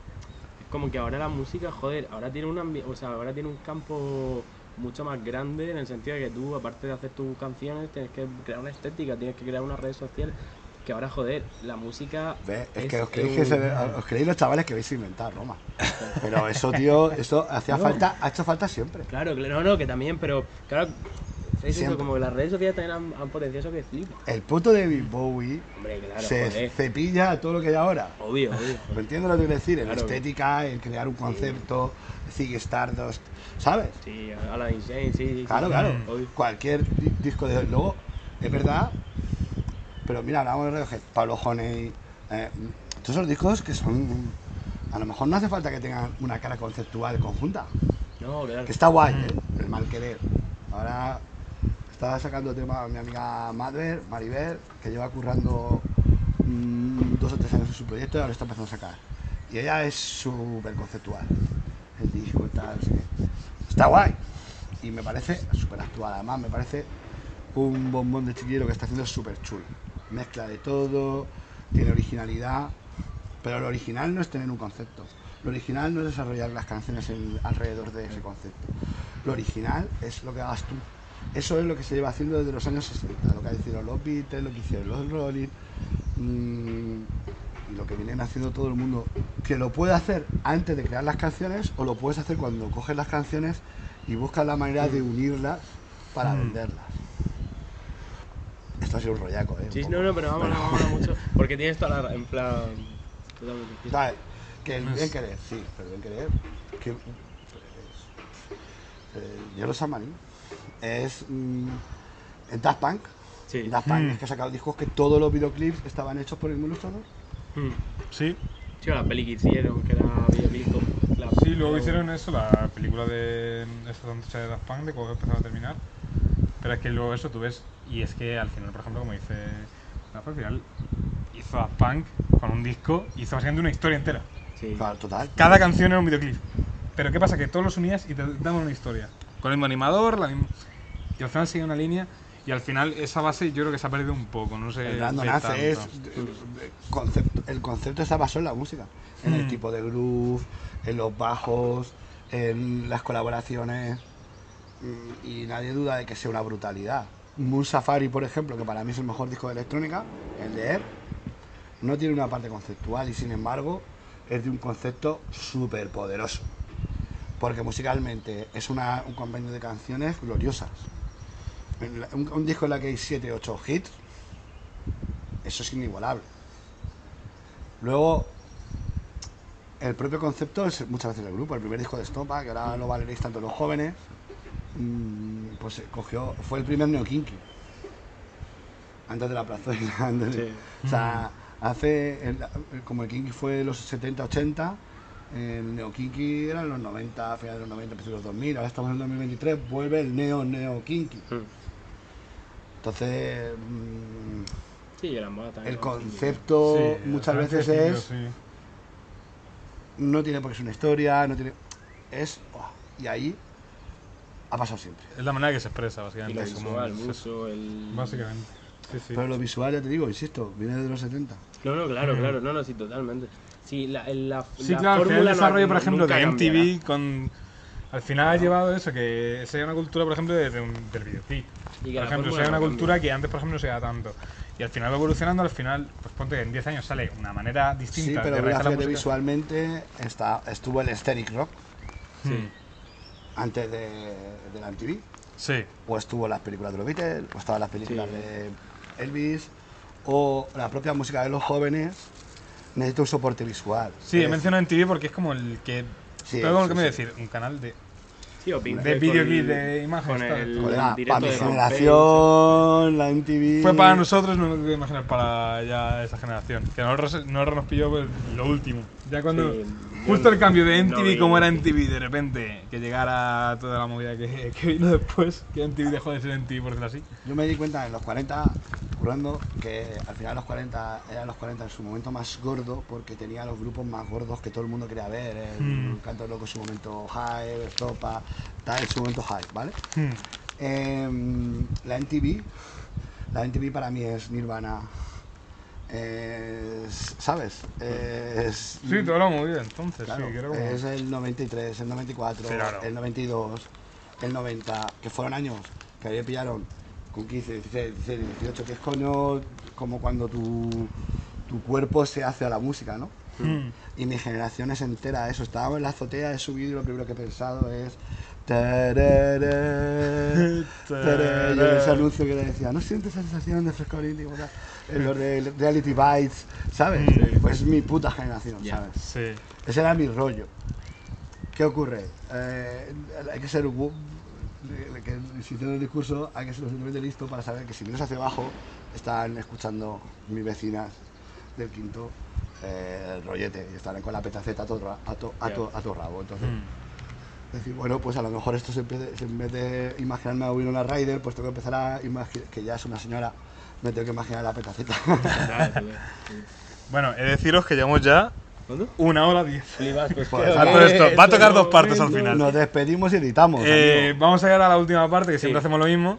es como que ahora la música, joder, ahora tiene un ambi- o sea, ahora tiene un campo mucho más grande en el sentido de que tú, aparte de hacer tus canciones, tienes que crear una estética, tienes que crear unas redes sociales, que ahora, joder, la música... Es es que os creéis, un- que se- os creéis los chavales que vais a inventar Roma. Pero eso, tío, eso hacía No. falta, ha hecho falta siempre. Claro, claro, no, no, que también, pero claro, como que las redes sociales también han, han potenciado que flipa. El puto David Bowie Hombre, claro, se joder. cepilla todo lo que hay ahora. Obvio, obvio. ¿Me entiendes lo que quiero decir? En Claro. estética, en crear un concepto, Ziggy Stardust, ¿sabes? Sí, Aladdin Sane, sí, sí. Claro, sí. claro. Obvio. Cualquier di- disco de. Luego, es verdad. Pero mira, hablamos de Radiohead, Pablo Honey. Eh, todos esos discos que son. A lo mejor no hace falta que tengan una cara conceptual conjunta. No, claro. Que está guay, ¿eh? El mal querer. Ahora está sacando tema mi amiga Madver, Maribel, que lleva currando mm, dos o tres años en su proyecto y ahora está empezando a sacar. Y ella es súper conceptual. El disco y tal. qué. Está guay. Y me parece súper actual. Además, me parece un bombón de chiquillo que está haciendo súper chulo. Mezcla de todo, tiene originalidad. Pero lo original no es tener un concepto. Lo original no es desarrollar las canciones en- alrededor de ese concepto. Lo original es lo que hagas tú. Eso es lo que se lleva haciendo desde los años 60. Lo que hicieron los Beatles, lo que hicieron los Rolling. mm, y lo que vienen haciendo todo el mundo. Que lo puede hacer antes de crear las canciones o lo puedes hacer cuando coges las canciones y buscas la manera de unirlas para Mm. venderlas. Esto ha sido un rollaco, ¿eh? Sí, no, no, pero vamos, vamos mucho. Porque tienes toda la. En plan. Totalmente. ¿Sabes? Que el bien querer, sí, pero bien querer. Que, pues, eh, yo lo Marín es mm, en Daft Punk. Sí. Daft Punk Mm. es que ha sacado discos que todos los videoclips estaban hechos por el mismo ilustrador. Hmm. Sí, Sí, la peli que hicieron, que era videoclip con la- sí, luego hicieron eso, la película de esta tontería de Daft Punk, de cómo empezaba a terminar. Pero es que luego eso tú ves, y es que al final, por ejemplo, como dice Rafa, al final hizo Daft Punk con un disco, hizo básicamente una historia entera. Sí. Claro, total. Cada canción era un videoclip. Pero ¿qué pasa? Que todos los unías y te daban una historia. Con el mismo animador, la misma... y al final sigue una línea. Y al final esa base yo creo que se ha perdido un poco, no sé. El Nace es. concepto, el concepto está basado en la música. En el Mm. tipo de groove, en los bajos, en las colaboraciones. Y nadie duda de que sea una brutalidad. Moon Safari, por ejemplo, que para mí es el mejor disco de electrónica, el de Air, no tiene una parte conceptual y sin embargo es de un concepto súper poderoso. Porque musicalmente es una- un convenio de canciones gloriosas. Un, disco en la que hay 7, 8 hits, eso es inigualable. Luego, el propio concepto es muchas veces el grupo. El primer disco de Stopa, que ahora lo valeréis tanto los jóvenes, pues eh, cogió, fue el primer Neo Kinky. Antes de la plazuela. antes de- Sí. O sea, hace, el- como el Kinky fue en los 70, 80, el Neo Kinky era en los 90, finales de los 90, principios de los 2000, ahora estamos en 2023, vuelve el Neo Neo Kinky. Hmm. Entonces, mm, Sí, y la moda también. el concepto Sí, muchas veces es, sí. no tiene por qué ser una historia, no tiene, es, ¡buah! y ahí ha pasado siempre. Es la manera que se expresa, Y básicamente. lo es como- visual, eso, mucho, el... Básicamente. Sí, sí. Pero lo visual, ya te digo, insisto, viene de los 70. No, no, claro, Mm. claro, no, no, sí, totalmente. Sí, la, el- la, Sí, la claro, al final fórmula el no- desarrollo, por ejemplo, de cambiará. MTV con... Al final ha llevado eso, que sea una cultura, por ejemplo, de, de un- del videoclip. Y que Por ejemplo, sea una no cultura cambia. que antes, por ejemplo, no se da tanto. Y al final va evolucionando, al final, pues ponte que en 10 años sale una manera Sí, distinta pero de la visualmente está, estuvo el Scenic Rock Sí. Antes de, de la MTV, Sí. o estuvo las películas de los Beatles, o estaban las películas Sí. de Elvis, o la propia música de los jóvenes necesita un soporte visual. Sí, he mencionado en TV porque es como el que... Sí, pero como sí, que me sí. decir, un canal de... Sí, o de videoclip, de imágenes, con el para mi generación, la MTV. Fue para nosotros, no me puedo imaginar para ya esa generación. Que a nosotros, nosotros nos pilló pues, lo último. Ya cuando... Sí, Justo el cambio de MTV, como era MTV, de repente, que llegara toda la movida que, que vino después, que MTV dejó de ser MTV, por decirlo así. Yo me di cuenta en los 40, currando, que al final los 40 eran los 40 en su momento más gordo, porque tenía los grupos más gordos que todo el mundo quería ver. El Hmm. Canto Loco en su momento high, Estopa, tal, en su momento high, ¿vale? Hmm. Em, la NTV, la NTV para mí es Nirvana. Es, ¿Sabes? Es, Sí, te lo muy bien, entonces. Claro, sí, creo como- es el 93, el 94, Sí, claro. el 92, el 90, que fueron años que a mí me pillaron con 15, 16, 17, 18, que es coño como cuando tu, tu cuerpo se hace a la música, ¿no? Hmm. Y mi generación es entera eso. Estábamos en la azotea, he subido y lo primero que he pensado es... tarará, tarará, y ese anuncio que le decía, ¿no sientes esa sensación de frescor íntimo? En los de Reality Bites, ¿sabes? Sí. Pues es mi puta generación, Ya. ¿sabes? Sí. Ese era mi rollo. ¿Qué ocurre? Eh, hay que ser, que si tengo el discurso, hay que ser lo suficientemente listo para saber que si miras hacia abajo, están escuchando mis vecinas del quinto eh, el rollete y están con la petaceta a todo, a to- a to- a todo rabo. Entonces, Hmm. decir, bueno, pues a lo mejor esto se se- en vez de imaginarme a Winona Ryder, pues tengo que empezar a imaginar, que ya es una señora, me tengo que imaginar la petaceta. Bueno, he de deciros que llevamos ya ¿Cuándo? una hora diez. Flipas, pues Pues, esto, va a tocar dos partes al final. Nos despedimos y editamos. Eh, vamos a llegar a la última parte, que siempre Sí. hacemos lo mismo.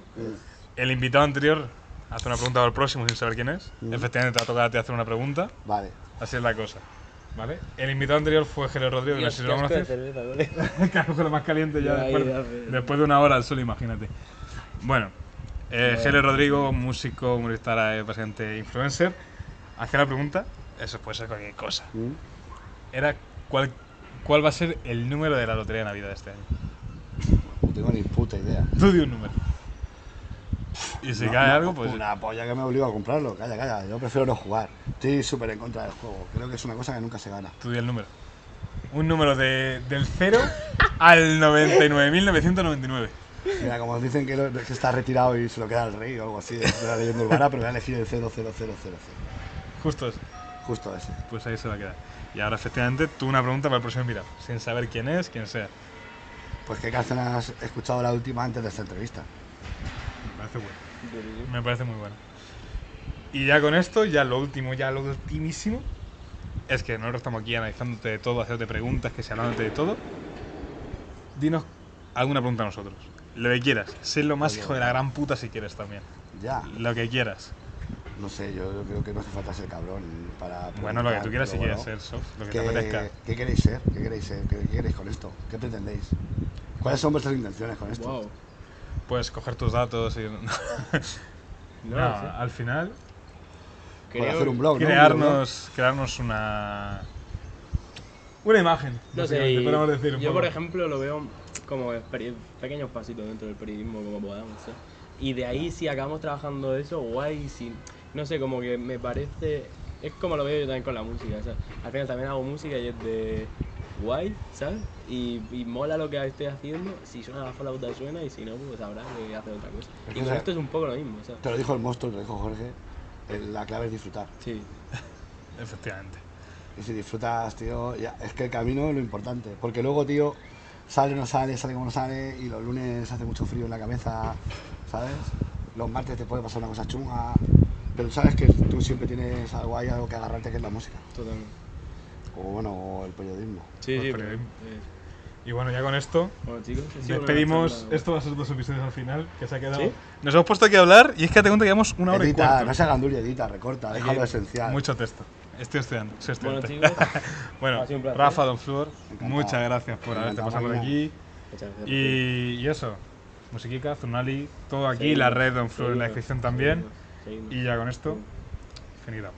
El invitado anterior hace una pregunta al próximo sin saber quién es. Mm. Efectivamente, te va a tocar a ti hacer una pregunta. Vale. Así es la cosa. ¿Vale? El invitado anterior fue Gelo Rodrigo, que no sé si lo conoces. Claro, lo más caliente ya después, ya, después de una hora al sol, imagínate. Bueno, eh. Gele Rodrigo, músico, humorista, básicamente influencer, hacía la pregunta, eso puede ser cualquier cosa. Mm. Era cuál, cuál va a ser el número de la lotería de Navidad de este año. No tengo ni puta idea. Tú di un número. Y si No, cae no, algo, pues. Una polla que me obliga a comprarlo. Calla, calla. Yo prefiero no jugar. Estoy súper en contra del juego. Creo que es una cosa que nunca se gana. Tú di el número. Un número de, del 0 al 99.999. Mira, como dicen que, lo- que está retirado y se lo queda el rey o algo así de de la leyenda urbana, pero voy a elegir el 00000. Justo eso. Justo ese. Pues ahí se va a quedar. Y ahora, efectivamente, tú una pregunta para el próximo invitado, sin saber quién es, quién sea. Pues qué canción has escuchado la última antes de esta entrevista. Me parece bueno. Me parece muy bueno. Y ya con esto, ya lo último, ya lo ultimísimo, es que nosotros estamos aquí analizándote de todo, haciéndote preguntas, que se hablándote de todo. Dinos alguna pregunta a nosotros. Lo que quieras. Sé lo más Oye. hijo de la gran puta si quieres también. Ya. Lo que quieras. No sé, yo, yo creo que no hace falta ser cabrón para. Bueno, lo que tú quieras si pero quieres bueno. ser soft, lo que ¿Qué, te apetezca. ¿Qué queréis ser? ¿Qué queréis ser? ¿Qué, qué queréis con esto? ¿Qué pretendéis? ¿Cuáles son vuestras intenciones con esto? Wow. Puedes coger tus datos y. No, No, al final, Creo- hacer un blog, ¿no? crearnos, crearnos una. Una imagen. No sé, y podemos decir. un yo poco. por ejemplo lo veo como pequeños pasitos dentro del periodismo como podamos. ¿eh? Y de ahí si acabamos trabajando eso, guay, si, no sé, como que me parece, es como lo veo yo también con la música, o sea, al final también hago música y es de guay, ¿sabes? Y, y mola lo que estoy haciendo, si suena la flauta suena y si no, pues habrá que hacer otra cosa. Es Y con sea, esto es un poco lo mismo, ¿sabes? Te lo dijo el monstruo, te lo dijo Jorge. eh, La clave es disfrutar. Sí. Efectivamente. Y si disfrutas, tío, ya, es que el camino es lo importante. Porque luego, tío, sale o no sale, sale como no sale, y los lunes hace mucho frío en la cabeza, ¿sabes? Los martes te puede pasar una cosa chunga, pero sabes que tú siempre tienes algo ahí, algo que agarrarte, que es la música. Totalmente. O bueno, o el periodismo. Sí, Pues sí, pero- pero, eh, Y bueno, ya con esto bueno chicos, despedimos. Esto va a ser dos episodios al final, que se ha quedado. ¿Sí? Nos hemos puesto aquí a hablar y es que te cuento que llevamos una hora y edita, cuarto. no se hagan dulce, edita, recorta, Aquí déjalo esencial. Mucho texto. Estoy estudiando, soy Bueno estudiante. chicos, Bueno, Ha sido un placer. Rafa, Don Flor, Encantado. muchas gracias por haberte pasado por aquí. muchas gracias. Y, y eso, Musiquica, Zunali, todo aquí, la red Don Flor en la descripción también. Y ya con esto, finito.